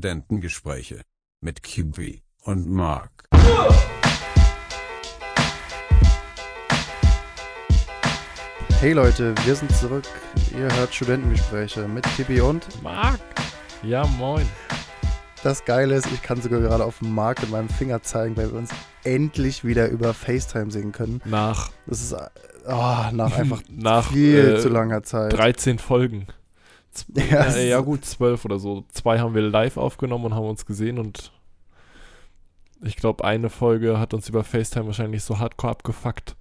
Studentengespräche mit Kiwi und Mark. Hey Leute, wir sind zurück. Ihr hört Studentengespräche mit Kibi und Marc! Ja, moin. das Geile ist, ich kann sogar gerade auf den Markt mit meinem Finger zeigen, weil wir uns endlich wieder über FaceTime sehen können. Nach, Das ist oh, nach einfach nach viel äh, zu langer Zeit. 13 Folgen. Ja, ja, ja, gut, 12 oder so. Zwei haben wir live aufgenommen und haben uns gesehen und ich glaube, eine Folge hat uns über FaceTime wahrscheinlich so hardcore abgefuckt,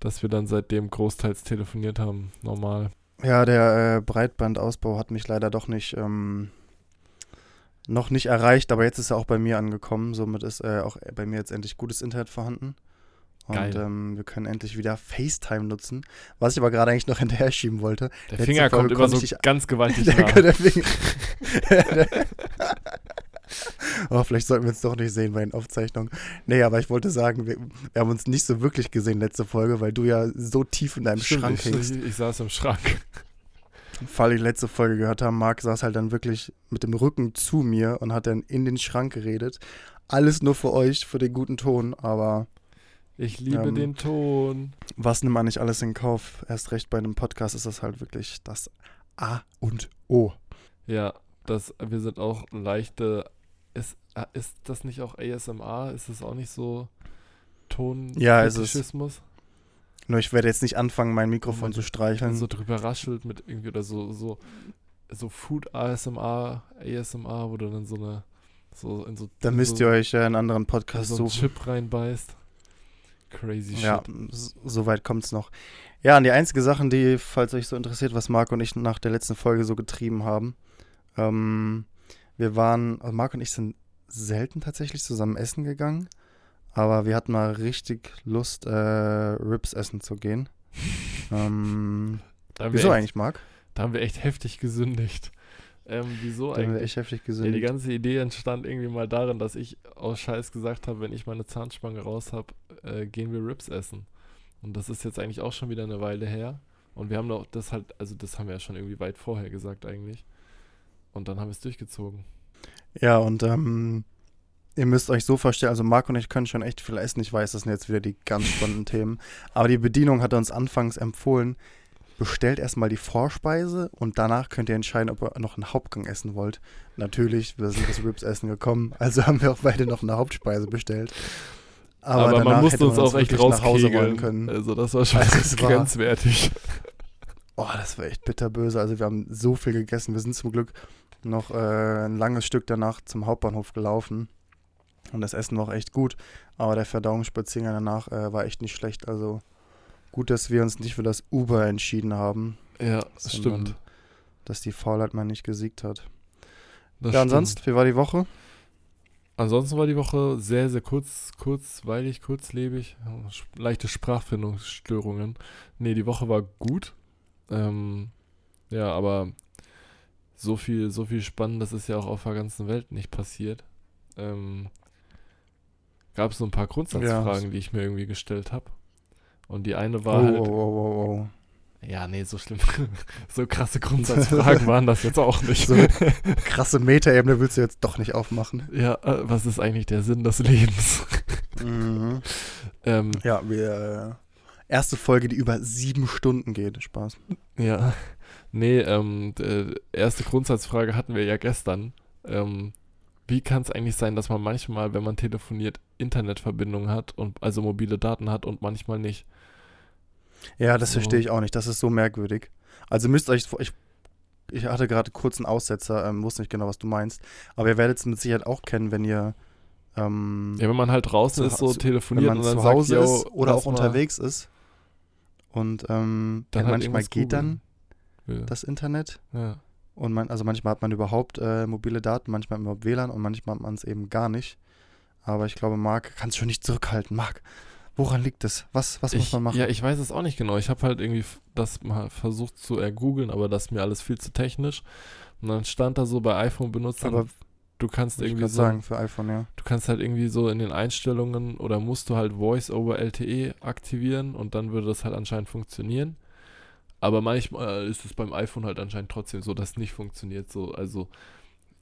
dass wir dann seitdem großteils telefoniert haben. Normal. Ja, der äh, Breitbandausbau hat mich leider doch nicht ähm, noch nicht erreicht, aber jetzt ist er auch bei mir angekommen. Somit ist äh, auch bei mir jetzt endlich gutes Internet vorhanden. Und Geil. ähm, wir können endlich wieder FaceTime nutzen, was ich aber gerade eigentlich noch hinterher schieben wollte. Der Letzte Finger Folge kommt immer so ganz gewaltig Der, der Finger. oh, vielleicht sollten wir es doch nicht sehen bei den Aufzeichnungen. Nee, aber ich wollte sagen, wir, wir haben uns nicht so wirklich gesehen letzte Folge, weil du ja so tief in deinem Stimmt, Schrank hängst. ich, ich saß im Schrank. Fall die letzte Folge gehört haben, Marc saß halt dann wirklich mit dem Rücken zu mir und hat dann in den Schrank geredet. Alles nur für euch, für den guten Ton, aber Ich liebe Ähm, den Ton. was nimmt man nicht alles in Kauf? Erst recht bei einem Podcast ist das halt wirklich das A und O. Ja, das, wir sind auch leichte. Ist, äh, ist das nicht auch ASMR? Ist es auch nicht so Ton? Ja, es ist-? Nur ich werde jetzt nicht anfangen, mein Mikrofon zu streicheln. So drüber raschelt mit irgendwie oder so, so, so Food ASMR, ASMR, wo du dann so eine, so in so, da müsst so, ihr euch äh, einen anderen Podcast so einen suchen. Chip reinbeißt. Crazy Ja, shit. s- soweit kommt es noch. Ja, und die einzige Sache, die, falls euch so interessiert, was Marc und ich nach der letzten Folge so getrieben haben, ähm, wir waren, also Marc und ich sind selten tatsächlich zusammen essen gegangen, aber wir hatten mal richtig Lust, äh, Rips essen zu gehen. ähm, wieso echt, eigentlich, Marc? Da haben wir echt heftig gesündigt. Ähm, wieso wir eigentlich? echt heftig Ja, die gesehen. ganze Idee entstand irgendwie mal darin, dass ich aus Scheiß gesagt habe, wenn ich meine Zahnspange raus habe, äh, gehen wir Rips essen. Und das ist jetzt eigentlich auch schon wieder eine Weile her. Und wir haben doch das halt, also das haben wir ja schon irgendwie weit vorher gesagt eigentlich. Und dann haben wir es durchgezogen. Ja, und ähm, ihr müsst euch so vorstellen, also Marc und ich können schon echt viel essen. Ich weiß, das sind jetzt wieder die ganz spannenden Themen. Aber die Bedienung hat uns anfangs empfohlen, bestellt erstmal die Vorspeise und danach könnt ihr entscheiden, ob ihr noch einen Hauptgang essen wollt. Natürlich, wir sind das Rips essen gekommen, also haben wir auch beide noch eine Hauptspeise bestellt. Aber, Aber, man danach musste uns auch echt wirklich nach Hause wollen rauskegeln. können. Also das war schon Also war- grenzwertig. Oh, das war echt bitterböse. Also wir haben so viel gegessen. Wir sind zum Glück noch äh, ein langes Stück danach zum Hauptbahnhof gelaufen. Und das Essen war auch echt gut. Aber der Verdauungsspaziergang danach äh, war echt nicht schlecht. Also gut, dass wir uns nicht für das Uber entschieden haben. Ja, das stimmt. Dass die Faulheit mal nicht gesiegt hat. Das ja, stimmt. ansonsten, wie war die Woche? Ansonsten war die Woche sehr, sehr kurz, kurzweilig, kurzlebig. Leichte Sprachfindungsstörungen. Nee, die Woche war gut. Ähm, ja, aber so viel, so viel Spannendes ist ja auch auf der ganzen Welt nicht passiert. Ähm, Gab es so ein paar Grundsatzfragen, die ich mir irgendwie gestellt habe. Und die eine war oh, halt. oh, oh, oh, Ja, nee, so schlimm. so krasse Grundsatzfragen waren das jetzt auch nicht. So. oh. Krasse Metaebene willst du jetzt doch nicht aufmachen. ja, äh, was ist eigentlich der Sinn des Lebens? Mhm. ähm, Ja, wir. Äh, erste Folge, die über sieben Stunden geht. Spaß. Ja, nee, ähm, d- erste Grundsatzfrage hatten wir ja gestern. Ähm, wie kann es eigentlich sein, dass man manchmal, wenn man telefoniert, Internetverbindung hat und also mobile Daten hat und manchmal nicht? Ja, das So. verstehe ich auch nicht. Das ist so merkwürdig. Also müsst euch, ich, ich hatte gerade kurz einen Aussetzer, ähm, wusste nicht genau, was du meinst. Aber ihr werdet es mit Sicherheit auch kennen, wenn ihr, ähm, Ja, wenn man halt draußen Zu- ist, so zu- wenn telefoniert man und dann zu sagt, Hause yo, ist oder auch unterwegs ist. Und ähm, Dann ja, halt manchmal geht dann Ja. das Internet. ja. Und man, also manchmal hat man überhaupt äh, mobile Daten, manchmal überhaupt WLAN und manchmal hat man es eben gar nicht. Aber ich glaube, Marc kann es schon nicht zurückhalten. Marc, woran liegt es? Was, was muss Ich, man machen? ja, ich weiß es auch nicht genau. Ich habe halt irgendwie das mal versucht zu ergoogeln, aber das ist mir alles viel zu technisch. Und dann stand da so bei iPhone-Benutzern, Aber du kannst ich irgendwie grad so sagen, für iPhone, ja. Du kannst halt irgendwie so in den Einstellungen oder musst du halt Voice over LTE aktivieren und dann würde das halt anscheinend funktionieren. Aber manchmal ist es beim iPhone halt anscheinend trotzdem so, dass es nicht funktioniert. So, also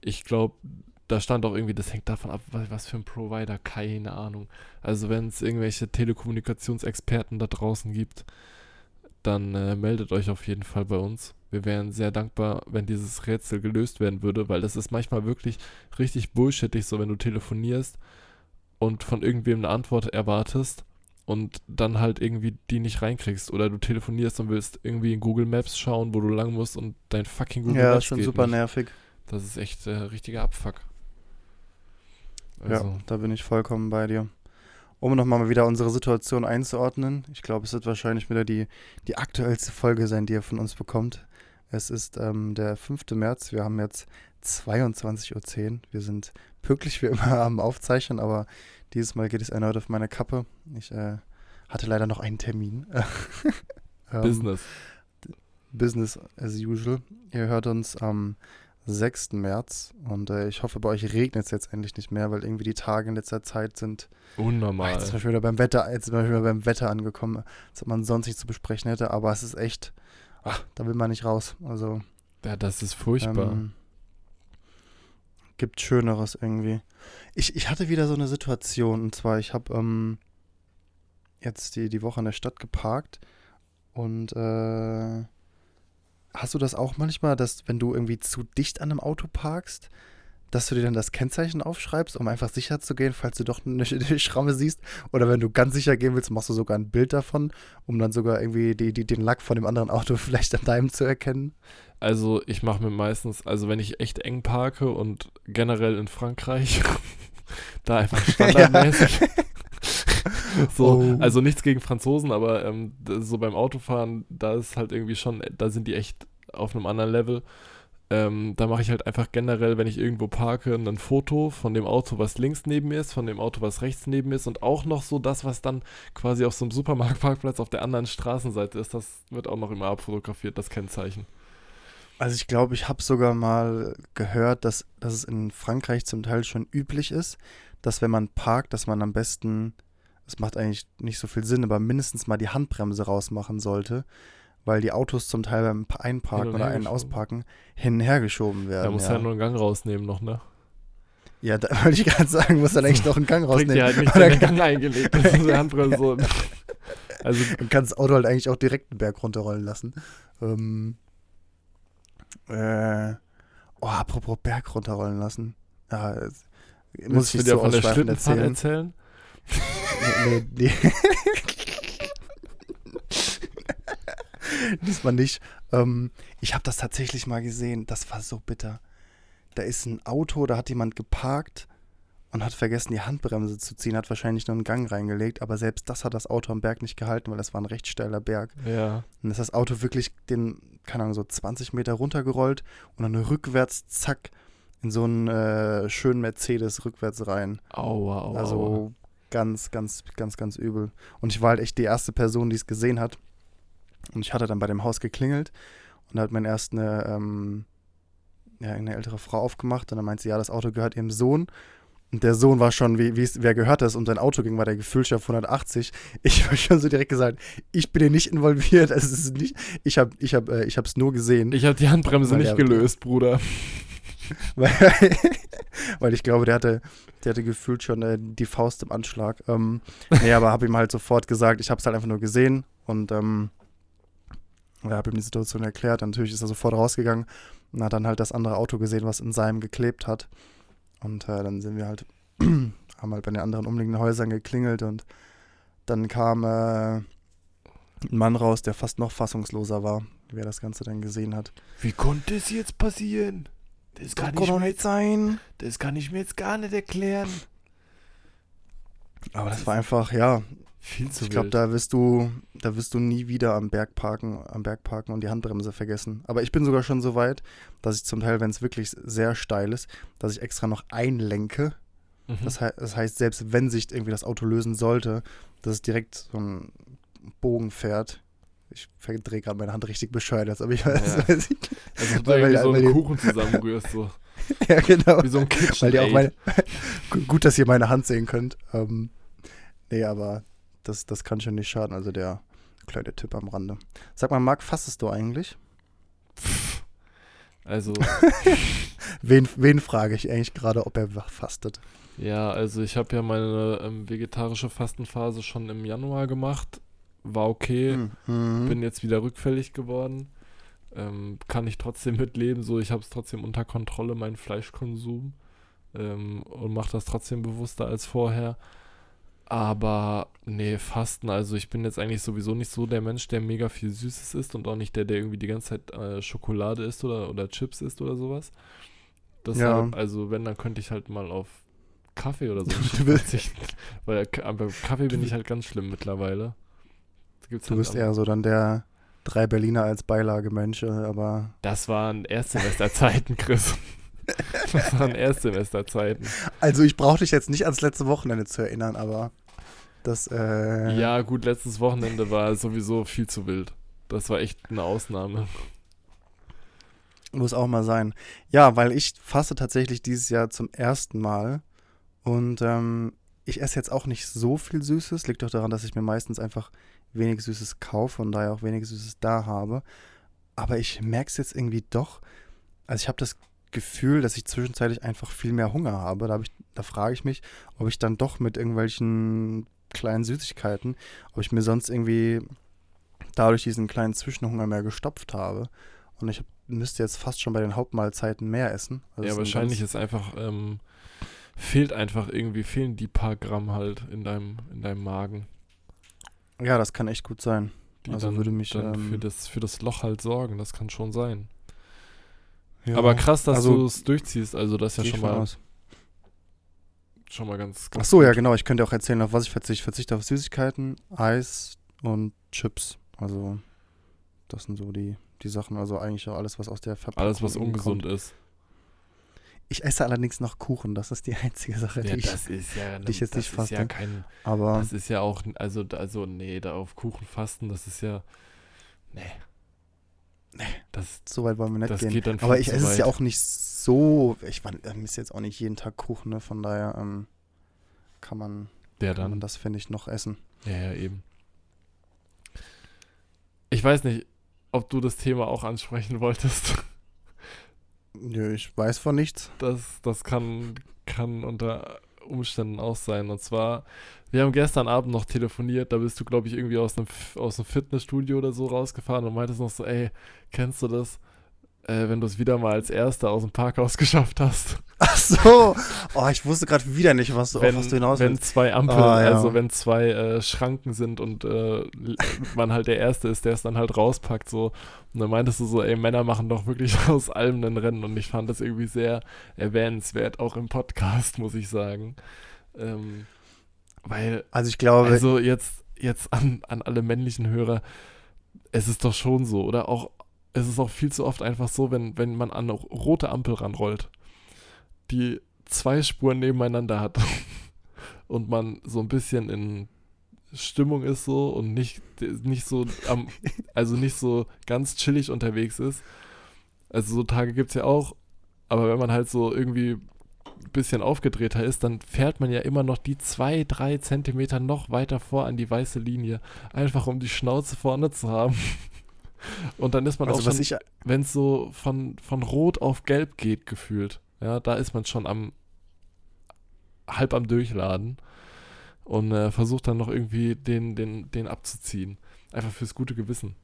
ich glaube, da stand auch irgendwie, das hängt davon ab, was, was für ein Provider, keine Ahnung. Also wenn es irgendwelche Telekommunikationsexperten da draußen gibt, dann äh, meldet euch auf jeden Fall bei uns. Wir wären sehr dankbar, wenn dieses Rätsel gelöst werden würde, weil das ist manchmal wirklich richtig bullshittig, so wenn du telefonierst und von irgendwem eine Antwort erwartest und dann halt irgendwie die nicht reinkriegst oder du telefonierst und willst irgendwie in Google Maps schauen, wo du lang musst und dein fucking Google Ja, Maps ist schon super nicht. nervig. Das ist echt äh, richtiger Abfuck. Ja, Also, da bin ich vollkommen bei dir. Um nochmal mal wieder unsere Situation einzuordnen. Ich glaube, es wird wahrscheinlich wieder die, die aktuellste Folge sein, die ihr von uns bekommt. Es ist ähm, der 5. März. Wir haben jetzt 22.10 Uhr. Wir sind pünktlich wie immer am Aufzeichnen, aber dieses Mal geht es erneut auf meine Kappe. Ich äh, hatte leider noch einen Termin. Ähm, Business. Business as usual. Ihr hört uns am 6. März und äh, ich hoffe, bei euch regnet es jetzt endlich nicht mehr, weil irgendwie die Tage in letzter Zeit sind. Unnormal. Jetzt sind wir wieder beim Wetter, jetzt sind wir wieder beim Wetter angekommen, was man sonst nicht zu besprechen hätte, aber es ist echt, ach, da will man nicht raus. Also ja, das ist furchtbar. ähm, gibt Schöneres irgendwie. Ich, ich hatte wieder so eine Situation und zwar, ich habe ähm, jetzt die, die Woche in der Stadt geparkt und äh, hast du das auch manchmal, dass wenn du irgendwie zu dicht an einem Auto parkst, dass du dir dann das Kennzeichen aufschreibst, um einfach sicher zu gehen, falls du doch eine, eine Schramme siehst? Oder wenn du ganz sicher gehen willst, machst du sogar ein Bild davon, um dann sogar irgendwie die, die, den Lack von dem anderen Auto vielleicht an deinem zu erkennen? Also ich mache mir meistens, also wenn ich echt eng parke und generell in Frankreich, da einfach standardmäßig. so, Oh. also nichts gegen Franzosen, aber ähm, so beim Autofahren, da ist halt irgendwie schon, da sind die echt auf einem anderen Level. Ähm, da mache ich halt einfach generell, wenn ich irgendwo parke, ein Foto von dem Auto, was links neben mir ist, von dem Auto, was rechts neben mir ist und auch noch so das, was dann quasi auf so einem Supermarktparkplatz auf der anderen Straßenseite ist, das wird auch noch immer abfotografiert, das Kennzeichen. Also ich glaube, ich habe sogar mal gehört, dass, dass es in Frankreich zum Teil schon üblich ist, dass wenn man parkt, dass man am besten, es macht eigentlich nicht so viel Sinn, aber mindestens mal die Handbremse rausmachen sollte, weil die Autos zum Teil beim Einparken oder einen. Ausparken hin und her geschoben werden. Da muss ja. ja nur einen Gang rausnehmen noch, ne? ja, da wollte ich gerade sagen, muss dann eigentlich noch einen Gang rausnehmen. ihr halt nicht den Gang eingelegt. Das ist eine Handbremse. so. Also, Man kann das Auto halt eigentlich auch direkt den Berg runterrollen lassen. Ähm, äh, oh, apropos Berg runterrollen lassen. Ja, muss ich dir so von der Schlittenfahrt erzählen? erzählen? Nee, nee. Diesmal nicht. Ähm, ich habe das tatsächlich mal gesehen. Das war so bitter. Da ist ein Auto, da hat jemand geparkt und hat vergessen, die Handbremse zu ziehen, hat wahrscheinlich nur einen Gang reingelegt, aber selbst das hat das Auto am Berg nicht gehalten, weil das war ein recht steiler Berg. Ja. Und ist das Auto wirklich den, keine Ahnung, so 20 Meter runtergerollt und dann rückwärts, zack, in so einen äh, schönen Mercedes rückwärts rein. Aua, aua. Also. Ganz, ganz, ganz, ganz übel. Und ich war halt echt die erste Person, die es gesehen hat. Und ich hatte dann bei dem Haus geklingelt und da hat mein erst eine, ähm, ja, eine ältere Frau aufgemacht und dann meinte sie, ja, das Auto gehört ihrem Sohn. Und der Sohn war schon, wie, wie wer gehört das? Um sein Auto ging, war der gefühlt schon auf 180. Ich habe schon so direkt gesagt, ich bin hier nicht involviert. Es ist nicht, ich habe ich hab, äh, ich hab's nur gesehen. Ich habe die Handbremse nicht gelöst, Bruder. Weil, weil ich glaube, der hatte, der hatte gefühlt schon äh, die Faust im Anschlag. Ähm, nee, aber habe ihm halt sofort gesagt, ich habe es halt einfach nur gesehen und ähm, habe ihm die Situation erklärt. Natürlich ist er sofort rausgegangen und hat dann halt das andere Auto gesehen, was in seinem geklebt hat. Und äh, dann sind wir halt, haben halt bei den anderen umliegenden Häusern geklingelt und dann kam äh, ein Mann raus, der fast noch fassungsloser war, wer das Ganze dann gesehen hat. Wie konnte es jetzt passieren? Das kann, ich doch nicht sein. das kann ich mir jetzt gar nicht erklären. Aber das war einfach, ja, Viel zu ich glaube, da wirst du, da wirst du nie wieder am Berg parken, am Berg parken und die Handbremse vergessen. Aber ich bin sogar schon so weit, dass ich zum Teil, wenn es wirklich sehr steil ist, dass ich extra noch einlenke. Mhm. Das, hei das heißt, selbst wenn sich irgendwie das Auto lösen sollte, dass es direkt so ein Bogen fährt. Ich verdrehe gerade meine Hand richtig bescheuert, als ob ich weiß, Ja. weiß ich. also, du weil- weil- so einen Kuchen zusammenrührst, so. ja, genau. Wie so ein Kitchen Weil ihr auch meine. Gu- Gut, dass ihr meine Hand sehen könnt. Ähm, nee, aber das, das kann schon nicht schaden. Also der kleine Tipp am Rande. Sag mal, Marc, fassest du eigentlich? Also, Wen, wen frage ich eigentlich gerade, ob er fastet? ja, also ich habe ja meine ähm, vegetarische Fastenphase schon im Januar gemacht. War okay. Mhm. Bin jetzt wieder rückfällig geworden. Ähm, kann ich trotzdem mitleben. So, ich habe es trotzdem unter Kontrolle, meinen Fleischkonsum. Ähm, und mache das trotzdem bewusster als vorher. Aber nee, Fasten, also ich bin jetzt eigentlich sowieso nicht so der Mensch, der mega viel Süßes isst und auch nicht der, der irgendwie die ganze Zeit äh, Schokolade isst oder, oder Chips isst oder sowas. Deshalb, also wenn, dann könnte ich halt mal auf Kaffee oder so verzichten. Weil aber Kaffee bin ich halt ganz schlimm mittlerweile. Gibt's Du halt bist eher so dann der drei Berliner als Beilage-Mensch, aber Das waren Erstsemesterzeiten, Chris. Das waren Erstsemesterzeiten. also ich brauche dich jetzt nicht ans letzte Wochenende zu erinnern, aber das äh, Ja, gut, letztes Wochenende war sowieso viel zu wild. Das war echt eine Ausnahme. muss auch mal sein. Ja, weil ich faste tatsächlich dieses Jahr zum ersten Mal und ähm, ich esse jetzt auch nicht so viel Süßes. Liegt doch daran, dass ich mir meistens einfach wenig Süßes kaufe und daher auch wenig Süßes da habe. Aber ich merke es jetzt irgendwie doch. Also ich habe das Gefühl, dass ich zwischenzeitlich einfach viel mehr Hunger habe. Da, hab ich, da frage ich mich, ob ich dann doch mit irgendwelchen kleinen Süßigkeiten, ob ich mir sonst irgendwie dadurch diesen kleinen Zwischenhunger mehr gestopft habe. Und ich müsste jetzt fast schon bei den Hauptmahlzeiten mehr essen. Also ja, wahrscheinlich ist einfach, ähm, fehlt einfach irgendwie, fehlen die paar Gramm halt in deinem, in deinem Magen. Ja, das kann echt gut sein. Die Also dann, würde mich, dann für, ähm, das, für das Loch halt sorgen. Das kann schon sein. Ja, Aber krass, dass also, du es durchziehst. Also das ist ja schon mal, aus. schon mal ganz, Ach ganz so, ja, genau. Ich könnte auch erzählen, auf was ich verzichte. Ich verzichte auf Süßigkeiten, Eis und Chips. Also, das sind so die, die Sachen. Also eigentlich auch alles, was aus der Verpackung Alles, was ungesund kommt. ist. Ich esse allerdings noch Kuchen. Das ist die einzige Sache, die Ja, ich. das ist ja, die ich jetzt nicht ist ja faste. kein, Aber Das ist ja auch, also, also, nee, da auf Kuchen fasten, das ist ja, nee. Nee. Das, so weit wollen wir nicht gehen. Aber ich esse es ja auch nicht so. Ich meine, ich esse jetzt auch nicht jeden Tag Kuchen, ne? Von daher ähm, kann man, Der kann man das, finde ich, noch essen. ja, ja, eben. Ich weiß nicht, ob du das Thema auch ansprechen wolltest. Nö, ich weiß von nichts. Das, das kann, kann unter Umständen auch sein. Und zwar, wir haben gestern Abend noch telefoniert, da bist du, glaube ich, irgendwie aus einem, aus einem Fitnessstudio oder so rausgefahren und meintest noch so, ey, kennst du das? Äh, wenn du es wieder mal als Erster aus dem Parkhaus geschafft hast. Ach so. Oh, ich wusste gerade wieder nicht, was du, auf wenn, was du hinaus wenn willst. zwei Ampeln, Ah, ja. also wenn zwei äh, Schranken sind und äh, man halt der Erste ist, der es dann halt rauspackt, so. Und dann meintest du so, ey, Männer machen doch wirklich aus allem ein Rennen und ich fand das irgendwie sehr erwähnenswert, auch im Podcast, muss ich sagen. Ähm, weil, Also ich glaube, also jetzt, jetzt an, an alle männlichen Hörer, es ist doch schon so, oder auch, es ist auch viel zu oft einfach so, wenn, wenn man an eine rote Ampel ranrollt, die zwei Spuren nebeneinander hat und man so ein bisschen in Stimmung ist so und nicht, nicht so am, also nicht so ganz chillig unterwegs ist. Also so Tage gibt es ja auch, aber wenn man halt so irgendwie ein bisschen aufgedrehter ist, dann fährt man ja immer noch die zwei, drei Zentimeter noch weiter vor an die weiße Linie, einfach um die Schnauze vorne zu haben. Und dann ist man also auch schon, wenn es so von, von rot auf gelb geht, gefühlt, ja, da ist man schon am halb am Durchladen und äh, versucht dann noch irgendwie den, den, den abzuziehen. Einfach fürs gute Gewissen.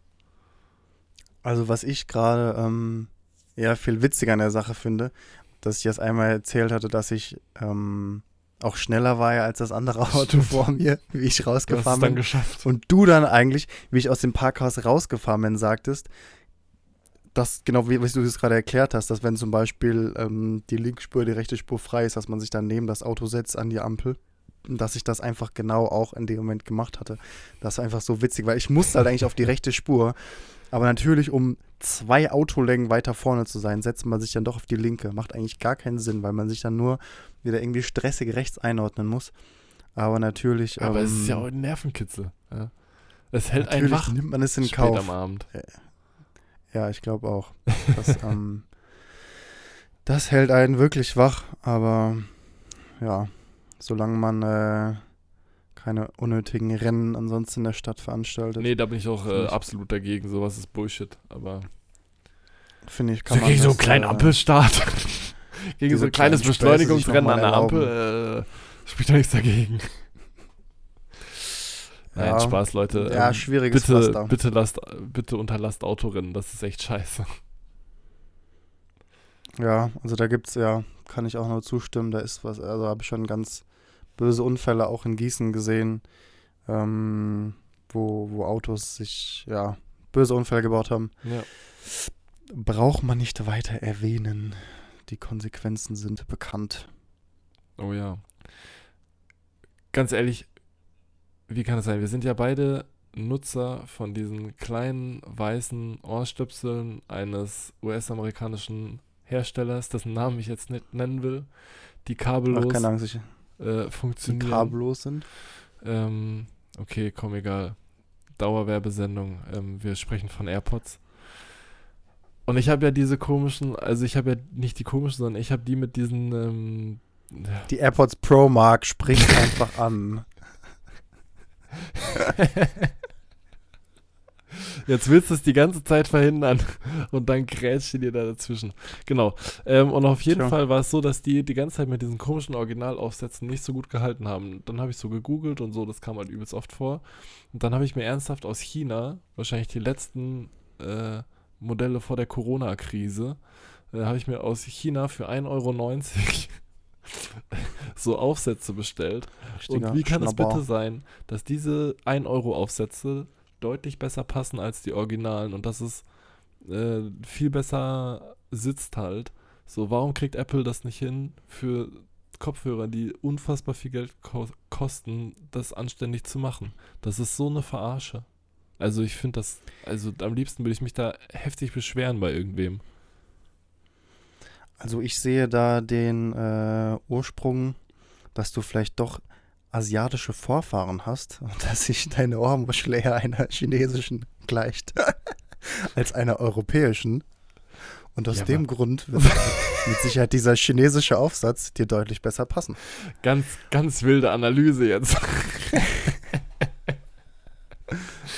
also was ich gerade ähm, ja viel witziger an der Sache finde, dass ich das einmal erzählt hatte, dass ich ähm, auch schneller war ja als das andere Auto Stimmt. vor mir, wie ich rausgefahren dann bin. geschafft. Und du dann eigentlich, wie ich aus dem Parkhaus rausgefahren bin, sagtest, dass genau wie, wie du es gerade erklärt hast, dass wenn zum Beispiel ähm, die linke Spur, die rechte Spur frei ist, dass man sich dann neben das Auto setzt an die Ampel. Und dass ich das einfach genau auch in dem Moment gemacht hatte. Das war einfach so witzig, weil ich musste halt eigentlich auf die rechte Spur. Aber natürlich, um zwei Autolängen weiter vorne zu sein, setzt man sich dann doch auf die linke. Macht eigentlich gar keinen Sinn, weil man sich dann nur wieder irgendwie stressig rechts einordnen muss. Aber natürlich. Aber es ähm, ist ja auch ein Nervenkitzel. Ja. Es hält einen Natürlich wach nimmt man es in Kauf. am Abend. Ja, ich glaube auch. Das, ähm, das hält einen wirklich wach, aber ja, solange man äh, keine unnötigen Rennen ansonsten in der Stadt veranstaltet. Nee, da bin ich auch äh, absolut dagegen. Sowas ist Bullshit. Aber finde ich, kann So man gegen so einen kleinen äh, Ampelstart. gegen so ein kleines Beschleunigungsrennen an der Ampel. Äh, spricht doch nichts dagegen. Nein, Ja. Spaß, Leute. Ja, Ähm, schwieriges bitte, Pflaster. bitte, lasst, bitte unterlasst Autorennen. Das ist echt scheiße. Ja, also da gibt's ja, kann ich auch nur zustimmen, da ist was, also habe ich schon ganz böse Unfälle auch in Gießen gesehen, ähm, wo, wo Autos sich, ja, böse Unfälle gebaut haben. Ja. Braucht man nicht weiter erwähnen. Die Konsequenzen sind bekannt. Oh ja. Ganz ehrlich, wie kann es sein? Wir sind ja beide Nutzer von diesen kleinen weißen Ohrstöpseln eines US-amerikanischen Herstellers, dessen Namen ich jetzt nicht nennen will, die Ach, kabellos keine Angst, ich, äh, die funktionieren. kabellos sind. Ähm, okay, komm, egal. Dauerwerbesendung. Ähm, wir sprechen von AirPods. Und ich habe ja diese komischen, also ich habe ja nicht die komischen, sondern ich habe die mit diesen, ähm, Die AirPods Pro Mark spricht einfach an. Jetzt willst du es die ganze Zeit verhindern und dann grätscht dir da dazwischen. Genau. Ähm, und auf jeden Tja. Fall war es so, dass die die ganze Zeit mit diesen komischen Originalaufsätzen nicht so gut gehalten haben. Dann habe ich so gegoogelt und so, das kam halt übelst oft vor. Und dann habe ich mir ernsthaft aus China, wahrscheinlich die letzten äh, Modelle vor der Corona-Krise, äh, habe ich mir aus China für 1,90 Euro so Aufsätze bestellt. Richtiger Und wie kann es Schnabber. bitte sein, dass diese 1-Euro-Aufsätze deutlich besser passen als die Originalen und dass es äh, viel besser sitzt halt? So, warum kriegt Apple das nicht hin, für Kopfhörer, die unfassbar viel Geld ko kosten, das anständig zu machen? Das ist so eine Verarsche. Also ich finde das, also am liebsten würde ich mich da heftig beschweren bei irgendwem. Also ich sehe da den äh, Ursprung, dass du vielleicht doch asiatische Vorfahren hast und dass sich deine Ohrmuschel eher einer chinesischen gleicht als einer europäischen. Und aus Ja, dem Grund wird mit Sicherheit dieser chinesische Aufsatz dir deutlich besser passen. Ganz, ganz wilde Analyse jetzt.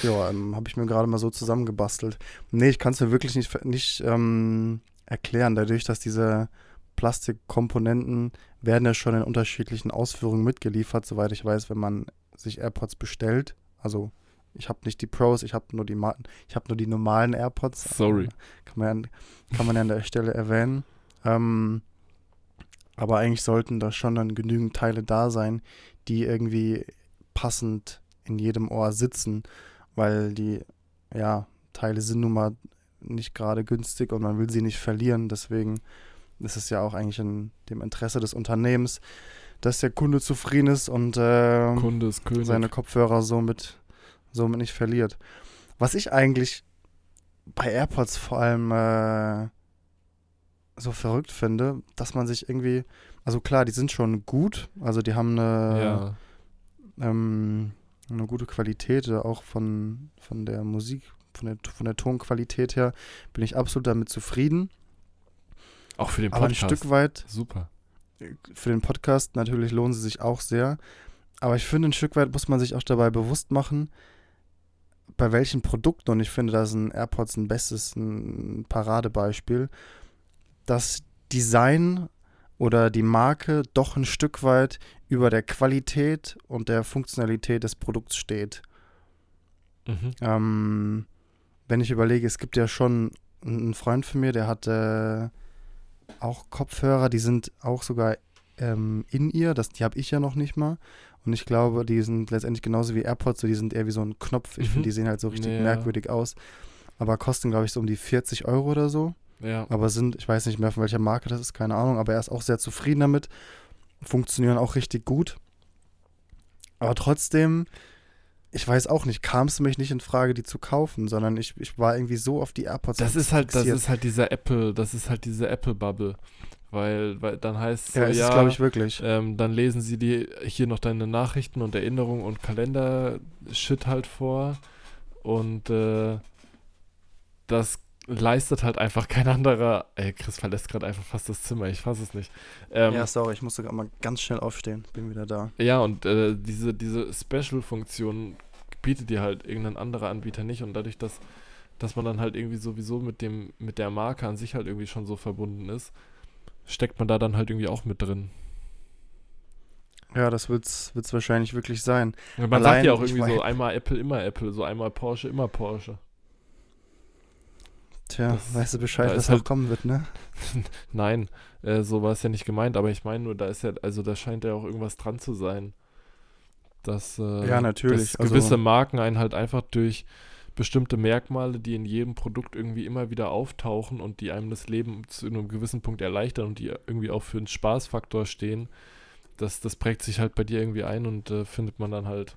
Ja, ähm, habe ich mir gerade mal so zusammengebastelt. Nee, ich kann es mir wirklich nicht, nicht ähm, erklären, dadurch, dass diese Plastikkomponenten werden ja schon in unterschiedlichen Ausführungen mitgeliefert, soweit ich weiß, wenn man sich AirPods bestellt. Also ich habe nicht die Pros, ich habe nur die Ma ich habe nur die normalen AirPods. Sorry. Kann man, ja- kann man ja an der Stelle erwähnen. Ähm, aber eigentlich sollten da schon dann genügend Teile da sein, die irgendwie passend in jedem Ohr sitzen, weil die ja, Teile sind nun mal nicht gerade günstig und man will sie nicht verlieren. Deswegen ist es ja auch eigentlich in dem Interesse des Unternehmens, dass der Kunde zufrieden ist und äh, Kunde ist seine Kopfhörer somit, somit nicht verliert. Was ich eigentlich bei AirPods vor allem äh, so verrückt finde, dass man sich irgendwie, also klar, die sind schon gut, also die haben eine, ja. ähm, eine gute Qualität, äh, auch von, von der Musik, von der, von der Tonqualität her, bin ich absolut damit zufrieden. Auch für den Aber ein Podcast. Stück weit Super. für den Podcast natürlich lohnen sie sich auch sehr. Aber ich finde, ein Stück weit muss man sich auch dabei bewusst machen, bei welchen Produkten, und ich finde, da sind AirPods ein bestes ein Paradebeispiel, dass Design oder die Marke doch ein Stück weit über der Qualität und der Funktionalität des Produkts steht. Mhm. Ähm, wenn ich überlege, es gibt ja schon einen Freund von mir, der hat äh, auch Kopfhörer, die sind auch sogar ähm, in ihr, das, die habe ich ja noch nicht mal. Und ich glaube, die sind letztendlich genauso wie AirPods, so die sind eher wie so ein Knopf. Ich Mhm. finde, die sehen halt so richtig Ja. merkwürdig aus. Aber kosten, glaube ich, so um die 40 Euro oder so. Ja. Aber sind, ich weiß nicht mehr, von welcher Marke das ist, keine Ahnung. Aber er ist auch sehr zufrieden damit. Funktionieren auch richtig gut. Aber trotzdem, ich weiß auch nicht, kam es mich nicht in Frage, die zu kaufen, sondern ich, ich war irgendwie so auf die AirPods Das ist halt, das fixiert. ist halt dieser Apple, das ist halt diese Apple-Bubble. Weil, weil dann heißt es so, Ja, ja, glaube ich, wirklich. ähm, dann lesen sie dir hier noch deine Nachrichten und Erinnerungen und Kalender-Shit halt vor. Und äh, das leistet halt einfach kein anderer. Ey, Chris verlässt gerade einfach fast das Zimmer, ich fasse es nicht. Ähm, ja, sorry, ich musste gerade mal ganz schnell aufstehen. Bin wieder da. Ja, und äh, diese, diese Special-Funktion bietet dir halt irgendein anderer Anbieter nicht. Und dadurch, dass dass man dann halt irgendwie sowieso mit dem, mit der Marke an sich halt irgendwie schon so verbunden ist, steckt man da dann halt irgendwie auch mit drin. Ja, das wird's, wird's wahrscheinlich wirklich sein. Man Allein, sagt ja auch irgendwie so, einmal Apple, immer Apple, so einmal Porsche, immer Porsche. Tja, Das- weißt du Bescheid, was ist noch halt- kommen wird, ne? Nein, äh, so war es ja nicht gemeint, aber ich meine nur, da ist ja, also da scheint ja auch irgendwas dran zu sein. Dass, äh, Ja, natürlich, dass also- gewisse Marken einen halt einfach durch bestimmte Merkmale, die in jedem Produkt irgendwie immer wieder auftauchen und die einem das Leben zu einem gewissen Punkt erleichtern und die irgendwie auch für einen Spaßfaktor stehen, das, das prägt sich halt bei dir irgendwie ein und äh, findet man dann halt,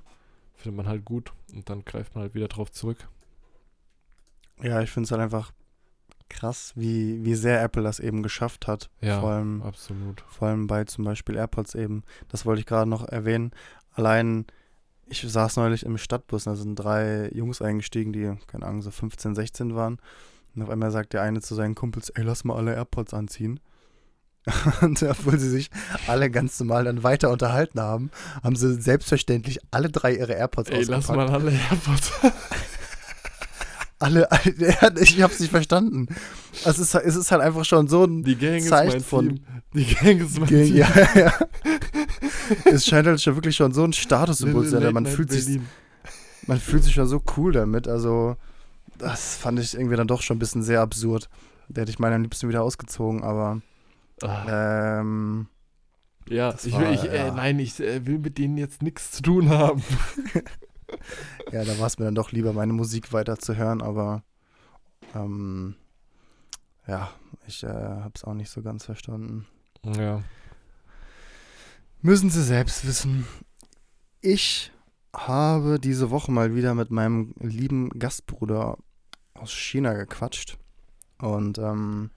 findet man halt gut und dann greift man halt wieder drauf zurück. Ja, ich finde es halt einfach krass, wie, wie sehr Apple das eben geschafft hat. Ja, Vor allem, absolut. vor allem bei zum Beispiel AirPods eben. Das wollte ich gerade noch erwähnen. Allein, ich saß neulich im Stadtbus, und da sind drei Jungs eingestiegen, die, keine Ahnung, so 15, 16 waren. Und auf einmal sagt der eine zu seinen Kumpels, ey, lass mal alle AirPods anziehen. Und obwohl sie sich alle ganz normal dann weiter unterhalten haben, haben sie selbstverständlich alle drei ihre AirPods Ey, lass ausgepackt. mal alle AirPods. Alle, ich hab's nicht verstanden. Es ist, es ist halt einfach schon so ein Die Gang ist Zeichen mein von- Team. Die Gang ist mein Ge- Team. ja, ja. Es scheint halt schon wirklich schon so ein Statussymbol zu sein. Man fühlt, sich, Berlin. man fühlt sich schon so cool damit. Also, das fand ich irgendwie dann doch schon ein bisschen sehr absurd. Da hätte ich meinen am liebsten wieder ausgezogen, aber Ah, ähm, ja, ich war, will, ich, äh, ja. nein, ich äh, will mit denen jetzt nichts zu tun haben. ja, da war es mir dann doch lieber, meine Musik weiter zu hören, aber ähm, ja, ich äh, habe es auch nicht so ganz verstanden. Ja. Müssen Sie selbst wissen. Ich habe diese Woche mal wieder mit meinem lieben Gastbruder aus China gequatscht. Und ähm,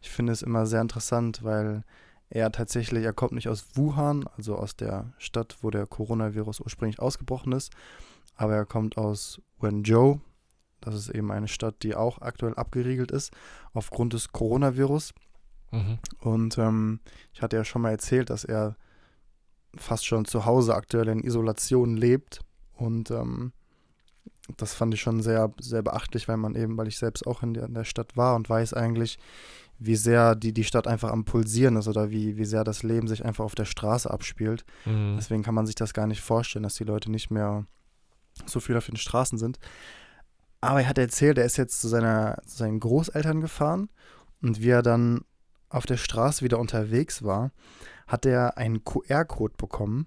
ich finde es immer sehr interessant, weil er tatsächlich, er kommt nicht aus Wuhan, also aus der Stadt, wo der Coronavirus ursprünglich ausgebrochen ist, aber er kommt aus Wenzhou. Das ist eben eine Stadt, die auch aktuell abgeriegelt ist aufgrund des Coronavirus. Mhm. Und ähm, ich hatte ja schon mal erzählt, dass er fast schon zu Hause aktuell in Isolation lebt. Und ähm, das fand ich schon sehr, sehr beachtlich, weil man eben, weil ich selbst auch in der, in der Stadt war und weiß eigentlich, wie sehr die, die Stadt einfach am Pulsieren ist oder wie, wie sehr das Leben sich einfach auf der Straße abspielt. Mhm. Deswegen kann man sich das gar nicht vorstellen, dass die Leute nicht mehr so viel auf den Straßen sind. Aber er hat erzählt, er ist jetzt zu, seiner, zu seinen Großeltern gefahren und wie er dann auf der Straße wieder unterwegs war, hat er einen QR-Code bekommen.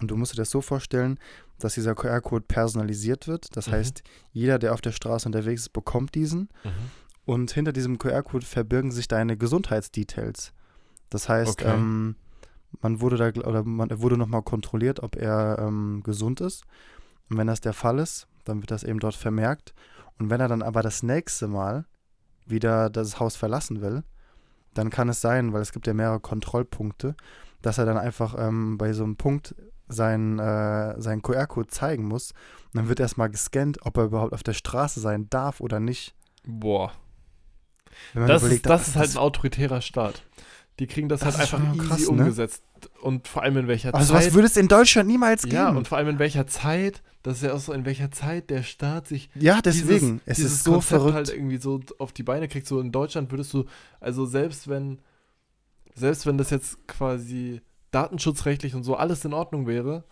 Und du musst dir das so vorstellen, dass dieser QR-Code personalisiert wird. Das Mhm. heißt, jeder, der auf der Straße unterwegs ist, bekommt diesen. Mhm. Und hinter diesem QR-Code verbirgen sich deine Gesundheitsdetails. Das heißt, Okay. ähm, man wurde da oder man er wurde nochmal kontrolliert, ob er ähm, gesund ist. Und wenn das der Fall ist, dann wird das eben dort vermerkt. Und wenn er dann aber das nächste Mal wieder das Haus verlassen will, dann kann es sein, weil es gibt ja mehrere Kontrollpunkte, dass er dann einfach ähm, bei so einem Punkt seinen, äh, seinen QR-Code zeigen muss. Und dann wird erstmal gescannt, ob er überhaupt auf der Straße sein darf oder nicht. Boah. Das, überlegt, ist, das ist halt ein autoritärer Staat. Die kriegen das, Das halt einfach schon easy krass, ne? umgesetzt. Und vor allem in welcher Also Zeit. was würde es in Deutschland niemals geben? ja, und vor allem in welcher Zeit, das ist ja auch so, in welcher Zeit der Staat sich Ja, deswegen. dieses, es dieses ist so Konzept verrückt. halt irgendwie so auf die Beine kriegt. So in Deutschland würdest du, also selbst wenn, selbst wenn das jetzt quasi datenschutzrechtlich und so alles in Ordnung wäre,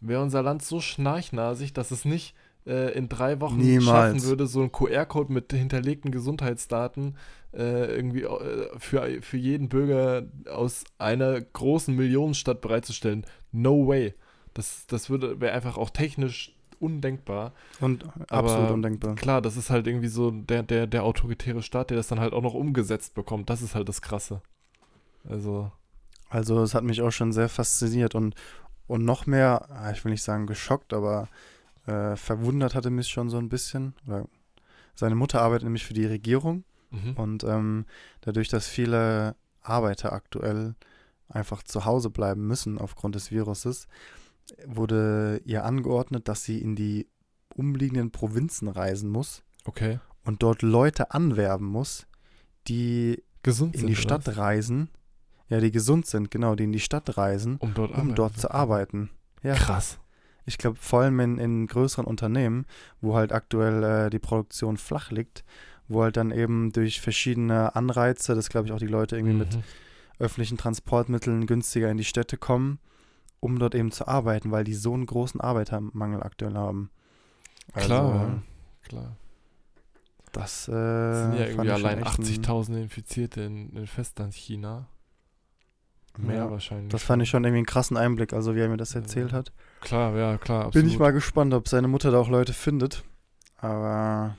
wäre unser Land so schnarchnasig, dass es nicht äh, in drei Wochen Niemals. schaffen würde, so einen QR-Code mit hinterlegten Gesundheitsdaten äh, irgendwie äh, für, für jeden Bürger aus einer großen Millionenstadt bereitzustellen. No way. Das, das würde wäre einfach auch technisch undenkbar. Und Aber absolut undenkbar. Klar, das ist halt irgendwie so der, der, der autoritäre Staat, der das dann halt auch noch umgesetzt bekommt. Das ist halt das Krasse. Also, Also es hat mich auch schon sehr fasziniert und, und noch mehr, ah, ich will nicht sagen geschockt, aber äh, verwundert hatte mich schon so ein bisschen. Seine Mutter arbeitet nämlich für die Regierung mhm. und ähm, dadurch, dass viele Arbeiter aktuell einfach zu Hause bleiben müssen aufgrund des Viruses, wurde ihr angeordnet, dass sie in die umliegenden Provinzen reisen muss okay. und dort Leute anwerben muss, die Gesund in sind, die Stadt was? reisen, ja, die gesund sind, genau, die in die Stadt reisen, um dort, um arbeiten dort zu arbeiten. Ja, Krass. Ich glaube, vor allem in, in größeren Unternehmen, wo halt aktuell äh, die Produktion flach liegt, wo halt dann eben durch verschiedene Anreize, das glaube ich auch die Leute irgendwie mit Mhm. öffentlichen Transportmitteln günstiger in die Städte kommen, um dort eben zu arbeiten, weil die so einen großen Arbeitermangel aktuell haben. Klar, Also, ja. Klar. Das, äh, sind ja irgendwie allein echt ein- 80.000 Infizierte in, in Festland-China. Mehr Ja, wahrscheinlich. Das fand ich schon irgendwie einen krassen Einblick, also wie er mir das Ja. erzählt hat. Klar, ja, klar. Absolut. Bin ich mal gespannt, ob seine Mutter da auch Leute findet. Aber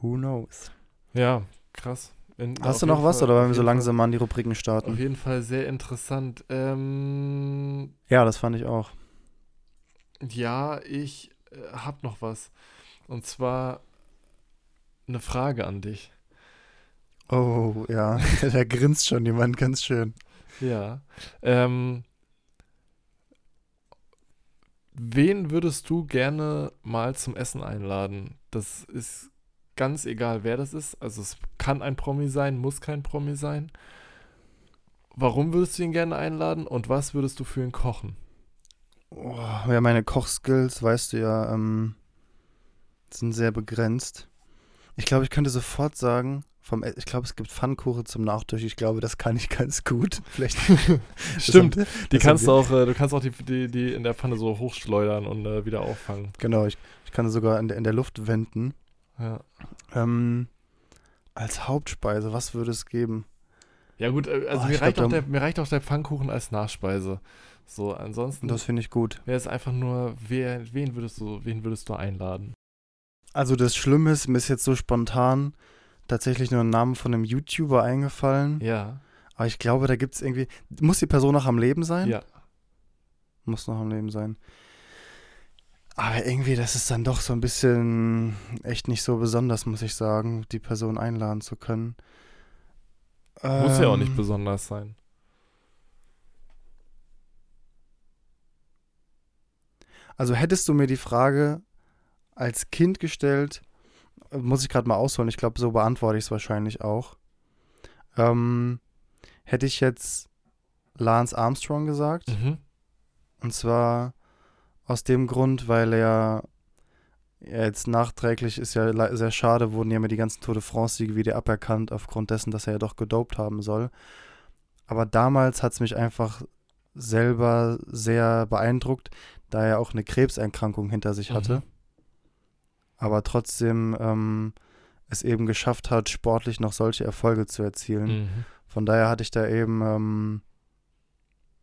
who knows? Ja, krass. In, Hast du noch was Fall- oder wollen wir so langsam mal an die Rubriken Fall, Auf starten? jeden Fall sehr interessant. Ähm, Ja, das fand ich auch. ja, ich äh, hab noch was. Und zwar eine Frage an dich. Oh, ja. Der grinst schon jemand ganz schön. Ja. Ähm, wen würdest du gerne mal zum Essen einladen? Das ist ganz egal, wer das ist. Also es kann ein Promi sein, muss kein Promi sein. Warum würdest du ihn gerne einladen und was würdest du für ihn kochen? Oh, ja, meine Kochskills, weißt du ja, ähm, sind sehr begrenzt. Ich glaube, ich könnte sofort sagen, vom, E- ich glaube, es gibt Pfannkuchen zum Nachtisch. Ich glaube, das kann ich ganz gut. Vielleicht. Stimmt, Das die kannst haben du auch, äh, du kannst auch die, die, die in der Pfanne so hochschleudern und äh, wieder auffangen. Genau, ich, ich kann sogar in der, in der Luft wenden. Ja. Ähm, als Hauptspeise, was würde es geben? Ja gut, äh, also Oh, mir, ich reicht glaub, der, mir reicht auch der Pfannkuchen als Nachspeise. So, ansonsten Das finde ich gut. wäre es einfach nur, wer, wen würdest du, wen würdest du einladen? Also das Schlimme ist, mir ist jetzt so spontan tatsächlich nur ein Name von einem YouTuber eingefallen. Ja. Aber ich glaube, da gibt es irgendwie. Muss die Person noch am Leben sein? Ja. Muss noch am Leben sein. Aber irgendwie, das ist dann doch so ein bisschen echt nicht so besonders, muss ich sagen, die Person einladen zu können. Muss ja auch nicht Ähm, besonders sein. Also hättest du mir die Frage als Kind gestellt, muss ich gerade mal ausholen, ich glaube, so beantworte ich es wahrscheinlich auch. Ähm, hätte ich jetzt Lance Armstrong gesagt. Mhm. Und zwar aus dem Grund, weil er ja, jetzt nachträglich ist ja sehr schade, wurden ja mir die ganzen Tour de France-Siege wieder aberkannt, aufgrund dessen, dass er ja doch gedopt haben soll. Aber damals hat es mich einfach selber sehr beeindruckt, da er auch eine Krebserkrankung hinter sich hatte. Mhm. Aber trotzdem ähm, es eben geschafft hat, sportlich noch solche Erfolge zu erzielen. Mhm. Von daher hatte ich da eben, ähm,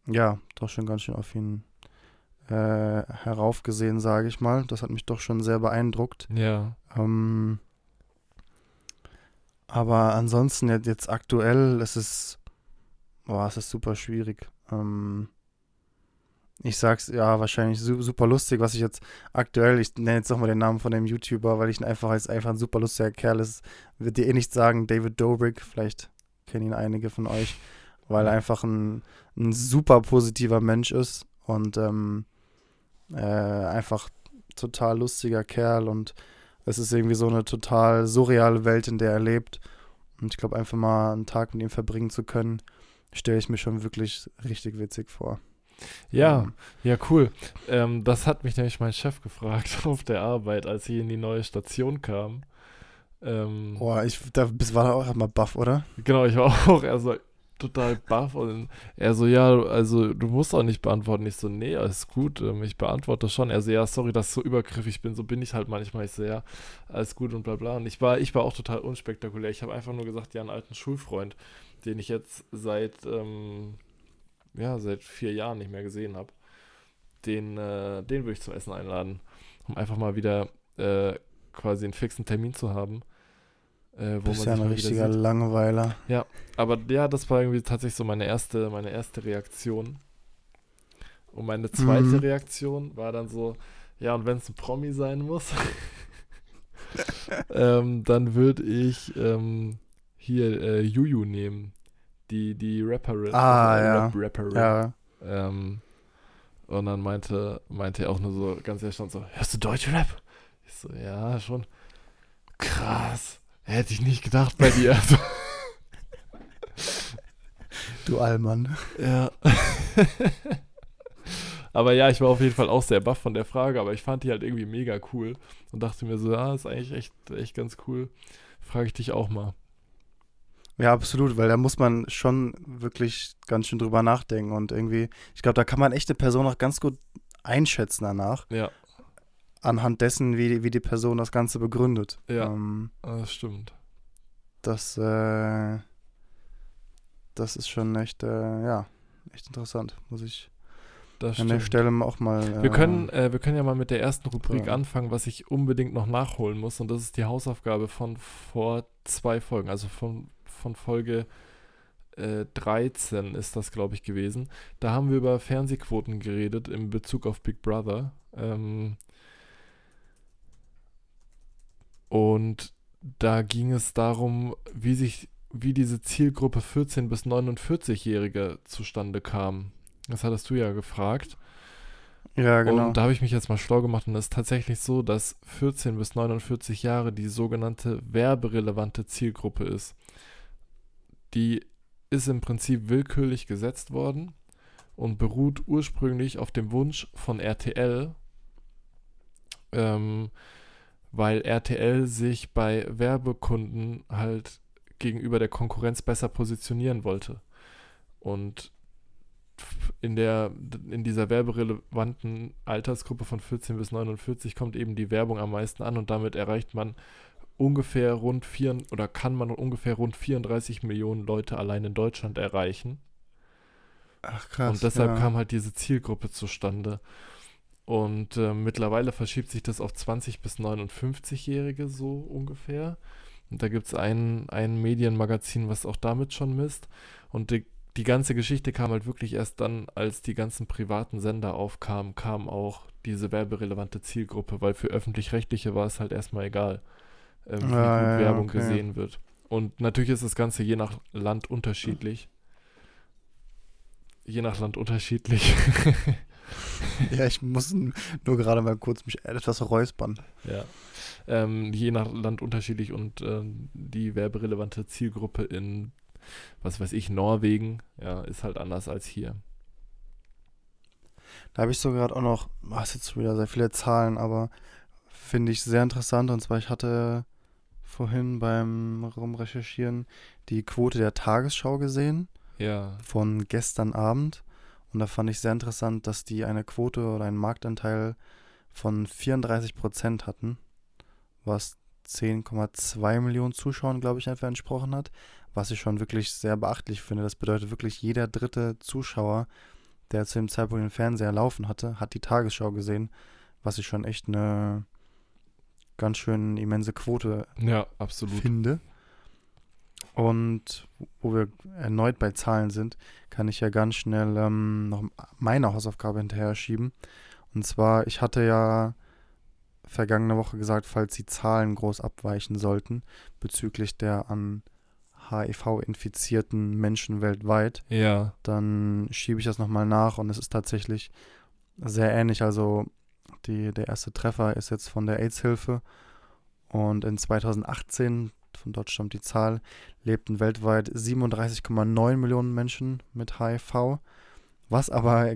ja, doch schon ganz schön auf ihn äh, heraufgesehen, sage ich mal. Das hat mich doch schon sehr beeindruckt. Ja. Ähm, aber ansonsten jetzt, aktuell, es ist, boah, es ist super schwierig. Ähm, ich sag's, ja, wahrscheinlich su super lustig, was ich jetzt aktuell, ich nenne jetzt nochmal den Namen von dem YouTuber, weil ich ihn einfach als einfach ein super lustiger Kerl ist, wird dir eh nicht sagen, David Dobrik, vielleicht kennen ihn einige von euch, weil er einfach ein, ein super positiver Mensch ist und ähm, äh, einfach total lustiger Kerl und es ist irgendwie so eine total surreale Welt, in der er lebt. Und ich glaube, einfach mal einen Tag mit ihm verbringen zu können, stelle ich mir schon wirklich richtig witzig vor. Ja, Ähm, ja, cool. Ähm, das hat mich nämlich mein Chef gefragt auf der Arbeit, als ich in die neue Station kam. Ähm, Boah, ich, da bist, war da auch mal baff, oder? Genau, ich war auch so total baff und er so, ja, also du musst auch nicht beantworten. Ich so, nee, alles gut, ähm, ich beantworte schon. Er so, ja, sorry, dass ich so übergriffig bin, so bin ich halt manchmal. Ich so, ja, alles gut und bla bla. Und ich war, ich war auch total unspektakulär. Ich habe einfach nur gesagt, ja, einen alten Schulfreund, den ich jetzt seit, ähm, ja, seit vier Jahren nicht mehr gesehen habe. Den, äh, den würde ich zum Essen einladen, um einfach mal wieder äh, quasi einen fixen Termin zu haben. Äh, Bist ja ein richtiger sieht. Langweiler. Aber ja, das war irgendwie tatsächlich so meine erste, meine erste Reaktion. Und meine zweite Mhm. Reaktion war dann so, ja, und wenn es ein Promi sein muss, ähm, dann würde ich ähm, hier äh, Juju nehmen. Die, die Rapperin. Ah, äh, ja. Rap Rapperin. Ja, Ähm, und dann meinte, meinte er auch nur so ganz erstaunt so, hörst du Deutschrap? Ich so, ja, schon. Krass. Hätte ich nicht gedacht bei dir. du Allmann. Ja. Aber ja, ich war auf jeden Fall auch sehr baff von der Frage, aber ich fand die halt irgendwie mega cool und dachte mir so, ja, ist eigentlich echt, echt ganz cool. Frage ich dich auch mal. Ja, absolut, weil da muss man schon wirklich ganz schön drüber nachdenken und irgendwie, ich glaube, da kann man echt eine Person auch ganz gut einschätzen danach, Ja, anhand dessen, wie, wie die Person das Ganze begründet. Ja. Ähm, das stimmt. das, äh, das ist schon echt, äh, ja, echt interessant, muss ich Das an der. Stelle auch mal. Wir äh, können, äh, wir können ja mal mit der ersten Rubrik Ja. anfangen, was ich unbedingt noch nachholen muss. Und das ist die Hausaufgabe von vor zwei Folgen, also von, von Folge äh, 13 ist das, glaube ich, gewesen. Da haben wir über Fernsehquoten geredet in Bezug auf Big Brother. Ähm, und da ging es darum, wie sich, wie diese Zielgruppe 14 bis 49-Jährige zustande kam. Das hattest du ja gefragt. Ja, genau. Und da habe ich mich jetzt mal schlau gemacht und es ist tatsächlich so, dass 14 bis 49 Jahre die sogenannte werberelevante Zielgruppe ist. Die ist im Prinzip willkürlich gesetzt worden und beruht ursprünglich auf dem Wunsch von RTL, ähm, weil RTL sich bei Werbekunden halt gegenüber der Konkurrenz besser positionieren wollte. Und in der in dieser werberelevanten Altersgruppe von 14 bis 49 kommt eben die Werbung am meisten an und damit erreicht man ungefähr rund vier oder kann man ungefähr rund 34 Millionen Leute allein in Deutschland erreichen. Ach krass. und deshalb ja. kam halt diese Zielgruppe zustande. Und äh, mittlerweile verschiebt sich das auf 20 bis 59-Jährige so ungefähr. Und da gibt es ein, ein Medienmagazin, was auch damit schon misst. Und die, die ganze Geschichte kam halt wirklich erst dann, als die ganzen privaten Sender aufkamen, kam auch diese werberelevante Zielgruppe, weil für öffentlich-rechtliche war es halt erstmal egal, ähm, wie gut Ja, Werbung okay. gesehen wird. Und natürlich ist das Ganze je nach Land unterschiedlich. Je nach Land unterschiedlich. Ja, ich muss nur gerade mal kurz mich etwas räuspern. ja. Ähm, je nach Land unterschiedlich und ähm, die werberelevante Zielgruppe in, was weiß ich, Norwegen, ja, ist halt anders als hier. Da habe ich so gerade auch noch, ach, jetzt wieder sehr viele Zahlen, aber finde ich sehr interessant. Und zwar, ich hatte vorhin beim Rumrecherchieren die Quote der Tagesschau gesehen Ja. von gestern Abend. Und da fand ich sehr interessant, dass die eine Quote oder einen Marktanteil von 34 Prozent hatten, was 10,2 Millionen Zuschauern, glaube ich, etwa entsprochen hat, was ich schon wirklich sehr beachtlich finde. Das bedeutet wirklich, jeder dritte Zuschauer, der zu dem Zeitpunkt den Fernseher laufen hatte, hat die Tagesschau gesehen, was ich schon echt eine ganz schön immense Quote Ja, absolut. finde. Und wo wir erneut bei Zahlen sind, kann ich ja ganz schnell ähm, noch meine Hausaufgabe hinterher schieben. Und zwar, ich hatte ja vergangene Woche gesagt, falls die Zahlen groß abweichen sollten bezüglich der an HIV infizierten Menschen weltweit, Ja. dann schiebe ich das nochmal nach und es ist tatsächlich sehr ähnlich. Also die, der erste Treffer ist jetzt von der AIDS-Hilfe und in 2018, von dort stammt die Zahl, lebten weltweit 37,9 Millionen Menschen mit HIV. Was aber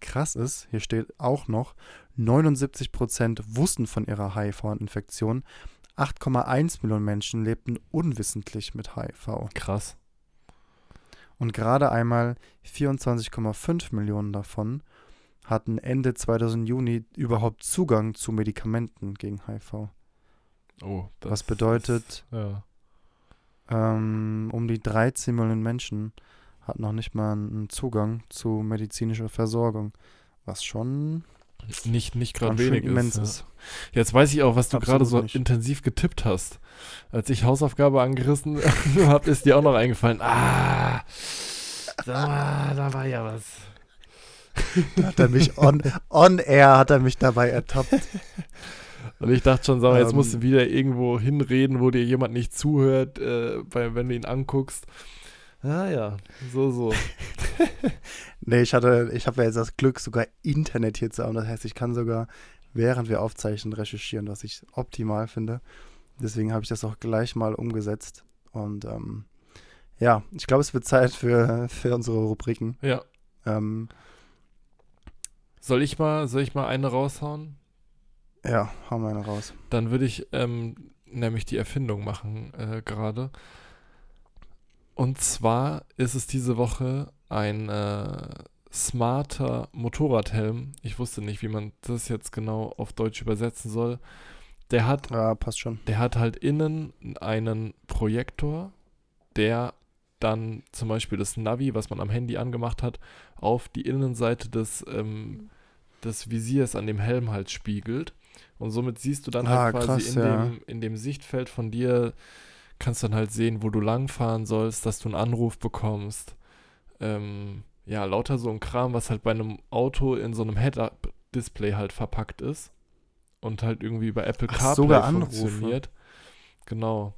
krass ist, hier steht auch noch, 79% wussten von ihrer HIV-Infektion. 8,1 Millionen Menschen lebten unwissentlich mit HIV. Krass. Und gerade einmal 24,5 Millionen davon hatten Ende 2000 Juni überhaupt Zugang zu Medikamenten gegen HIV. Oh, das Was bedeutet, Ist, ja. ähm, um die 13 Millionen Menschen hatten noch nicht mal einen Zugang zu medizinischer Versorgung. Was schon Nicht, nicht gerade wenig immens ist. Ja. Jetzt weiß ich auch, was du gerade so nicht. intensiv getippt hast. Als ich Hausaufgabe angerissen habe, ist dir auch noch eingefallen. Ah, da, da war ja was. Hat er mich on, on air hat er mich dabei ertappt. Und ich dachte schon, sag mal, jetzt Ähm. musst du wieder irgendwo hinreden, wo dir jemand nicht zuhört, äh, bei, wenn du ihn anguckst. Ah ja, so, so. Nee, ich hatte, ich habe ja jetzt das Glück, sogar Internet hier zu haben. Das heißt, ich kann sogar, während wir aufzeichnen, recherchieren, was ich optimal finde. Deswegen habe ich das auch gleich mal umgesetzt. Und ähm, ja, ich glaube, es wird Zeit für, für unsere Rubriken. Ja, Ähm, Soll ich mal, soll ich mal eine raushauen? Ja, hau mal eine raus. Dann würde ich ähm, nämlich die Erfindung machen äh, gerade. Und zwar ist es diese Woche ein äh, smarter Motorradhelm. Ich wusste nicht, wie man das jetzt genau auf Deutsch übersetzen soll. Der hat, Ja, passt schon. der hat halt innen einen Projektor, der dann zum Beispiel das Navi, was man am Handy angemacht hat, auf die Innenseite des, ähm, des Visiers an dem Helm halt spiegelt. Und somit siehst du dann Ah, halt quasi krass, in, ja. dem, in dem Sichtfeld von dir, kannst dann halt sehen, wo du langfahren sollst, dass du einen Anruf bekommst. Ähm, ja, lauter so ein Kram, was halt bei einem Auto in so einem Head-Up-Display halt verpackt ist. Und halt irgendwie über Apple Ach, CarPlay sogar Anrufe. funktioniert. Genau.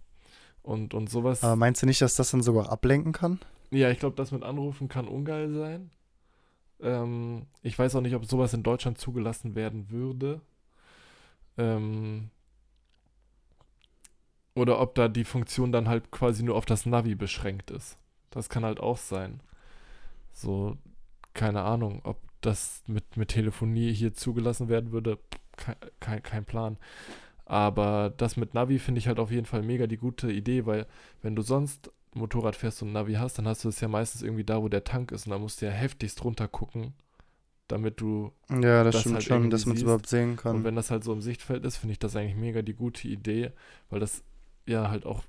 Und, und sowas. Aber meinst du nicht, dass das dann sogar ablenken kann? Ja, ich glaube, das mit Anrufen kann ungeil sein. Ähm, ich weiß auch nicht, ob sowas in Deutschland zugelassen werden würde. Ähm, oder ob da die Funktion dann halt quasi nur auf das Navi beschränkt ist. Das kann halt auch sein. So, keine Ahnung, ob das mit, mit Telefonie hier zugelassen werden würde, kein, kein, kein Plan. Aber das mit Navi finde ich halt auf jeden Fall mega die gute Idee, weil wenn du sonst Motorrad fährst und ein Navi hast, dann hast du es ja meistens irgendwie da, wo der Tank ist und da musst du ja heftigst runter gucken, damit du Ja, das, Das stimmt halt schon, dass man es überhaupt sehen kann. und wenn das halt so im Sichtfeld ist, finde ich das eigentlich mega die gute Idee, weil das ja halt auch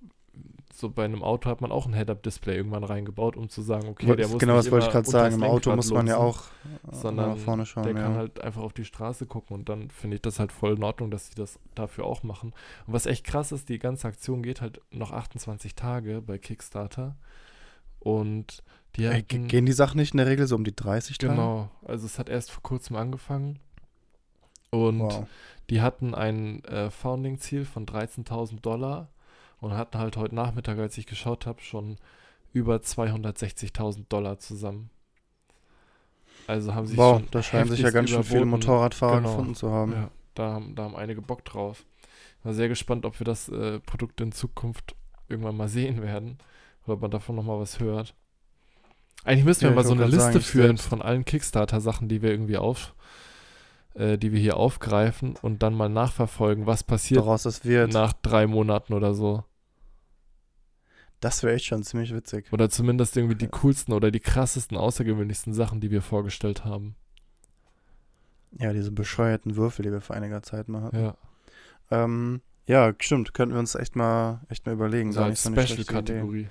so bei einem Auto hat man auch ein Head-Up-Display irgendwann reingebaut, um zu sagen, okay, der muss genau, nicht das wollte ich gerade sagen. Im Auto muss man ja auch äh, sondern nach vorne schauen. der ja. kann halt einfach auf die Straße gucken und dann finde ich das halt voll in Ordnung, dass sie das dafür auch machen. Und was echt krass ist, die ganze Aktion geht halt noch 28 Tage bei Kickstarter und die Ey, hatten- gehen die Sachen nicht in der Regel so um die 30 Tage? Genau, also es hat erst vor kurzem angefangen und Wow. die hatten ein äh, Founding-Ziel von 13.000 Dollar und hatten halt heute Nachmittag, als ich geschaut habe, schon über 260.000 Dollar zusammen. Also haben sie Wow, schon da scheinen sich ja ganz schön viele. Motorradfahrer Genau. gefunden zu haben. Ja, da haben, da haben einige Bock drauf. War sehr gespannt, ob wir das äh, Produkt in Zukunft irgendwann mal sehen werden oder ob man davon nochmal was hört. Eigentlich müssten wir Ja, mal ich so eine Liste sagen, ich führen von allen Kickstarter-Sachen, die wir irgendwie auf, äh, die wir hier aufgreifen und dann mal nachverfolgen, was passiert nach drei Monaten oder so. Das wäre echt schon ziemlich witzig. Oder zumindest irgendwie die coolsten oder die krassesten, außergewöhnlichsten Sachen, die wir vorgestellt haben. Ja, diese bescheuerten Würfel, die wir vor einiger Zeit mal hatten. Ja, Ähm, ja, stimmt. Könnten wir uns echt mal, echt mal überlegen. so als. Special-Kategorie.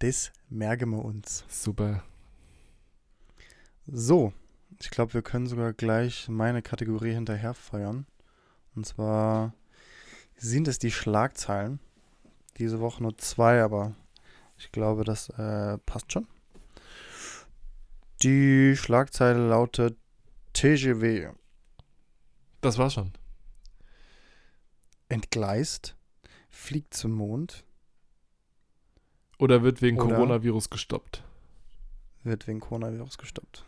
Das merken wir uns. Super. So, ich glaube, wir können sogar gleich meine Kategorie hinterher feiern. Und zwar sind es die Schlagzeilen. Diese Woche nur zwei, aber ich glaube, das äh, passt schon. Die Schlagzeile lautet TGW Das war's schon. entgleist, fliegt zum Mond, Oder wird wegen Oder- Coronavirus gestoppt. wird wegen Coronavirus gestoppt.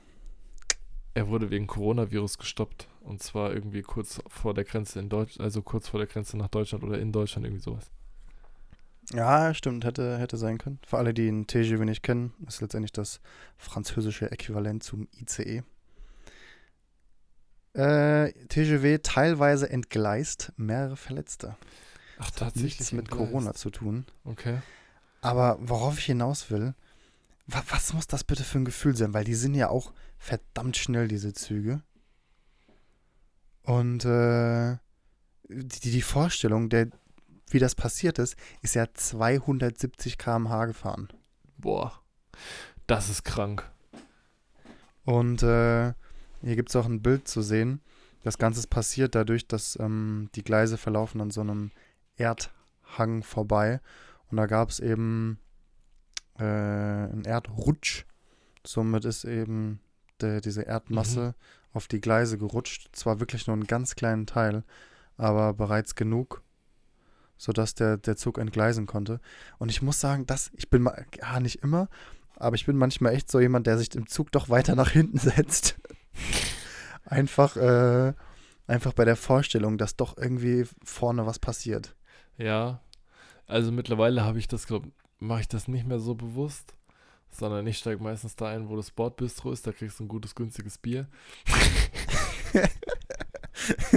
Er wurde wegen Coronavirus gestoppt. Und zwar irgendwie kurz vor der Grenze in Deutschland, also kurz vor der Grenze nach Deutschland oder in Deutschland, irgendwie sowas. Ja, stimmt, hätte, hätte sein können. Für alle, die einen TGW nicht kennen, ist letztendlich das französische Äquivalent zum ICE. Äh, TGW teilweise entgleist, mehrere Verletzte. Ach, Das hat nichts mit entgleist. Corona zu tun. Okay. Aber worauf ich hinaus will, wa was muss das bitte für ein Gefühl sein? Weil die sind ja auch verdammt schnell, diese Züge. Und äh, die, die Vorstellung, der, wie das passiert ist, ist ja 270 km/h gefahren. Boah. Das ist krank. Und äh, hier gibt es auch ein Bild zu sehen. Das Ganze ist passiert dadurch, dass ähm, die Gleise verlaufen an so einem Erdhang vorbei. Und da gab es eben äh, einen Erdrutsch. Somit ist eben der, diese Erdmasse auf die Gleise gerutscht. Zwar wirklich nur einen ganz kleinen Teil, aber bereits genug, sodass der, der Zug entgleisen konnte. Und ich muss sagen, dass ich bin mal, ja, nicht immer, aber ich bin manchmal echt so jemand, der sich im Zug doch weiter nach hinten setzt. einfach, äh, einfach bei der Vorstellung, dass doch irgendwie vorne was passiert. Ja. Also mittlerweile habe ich das, glaube mache ich das nicht mehr so bewusst, sondern ich steige meistens da ein, wo das Bordbistro ist, da kriegst du ein gutes, günstiges Bier.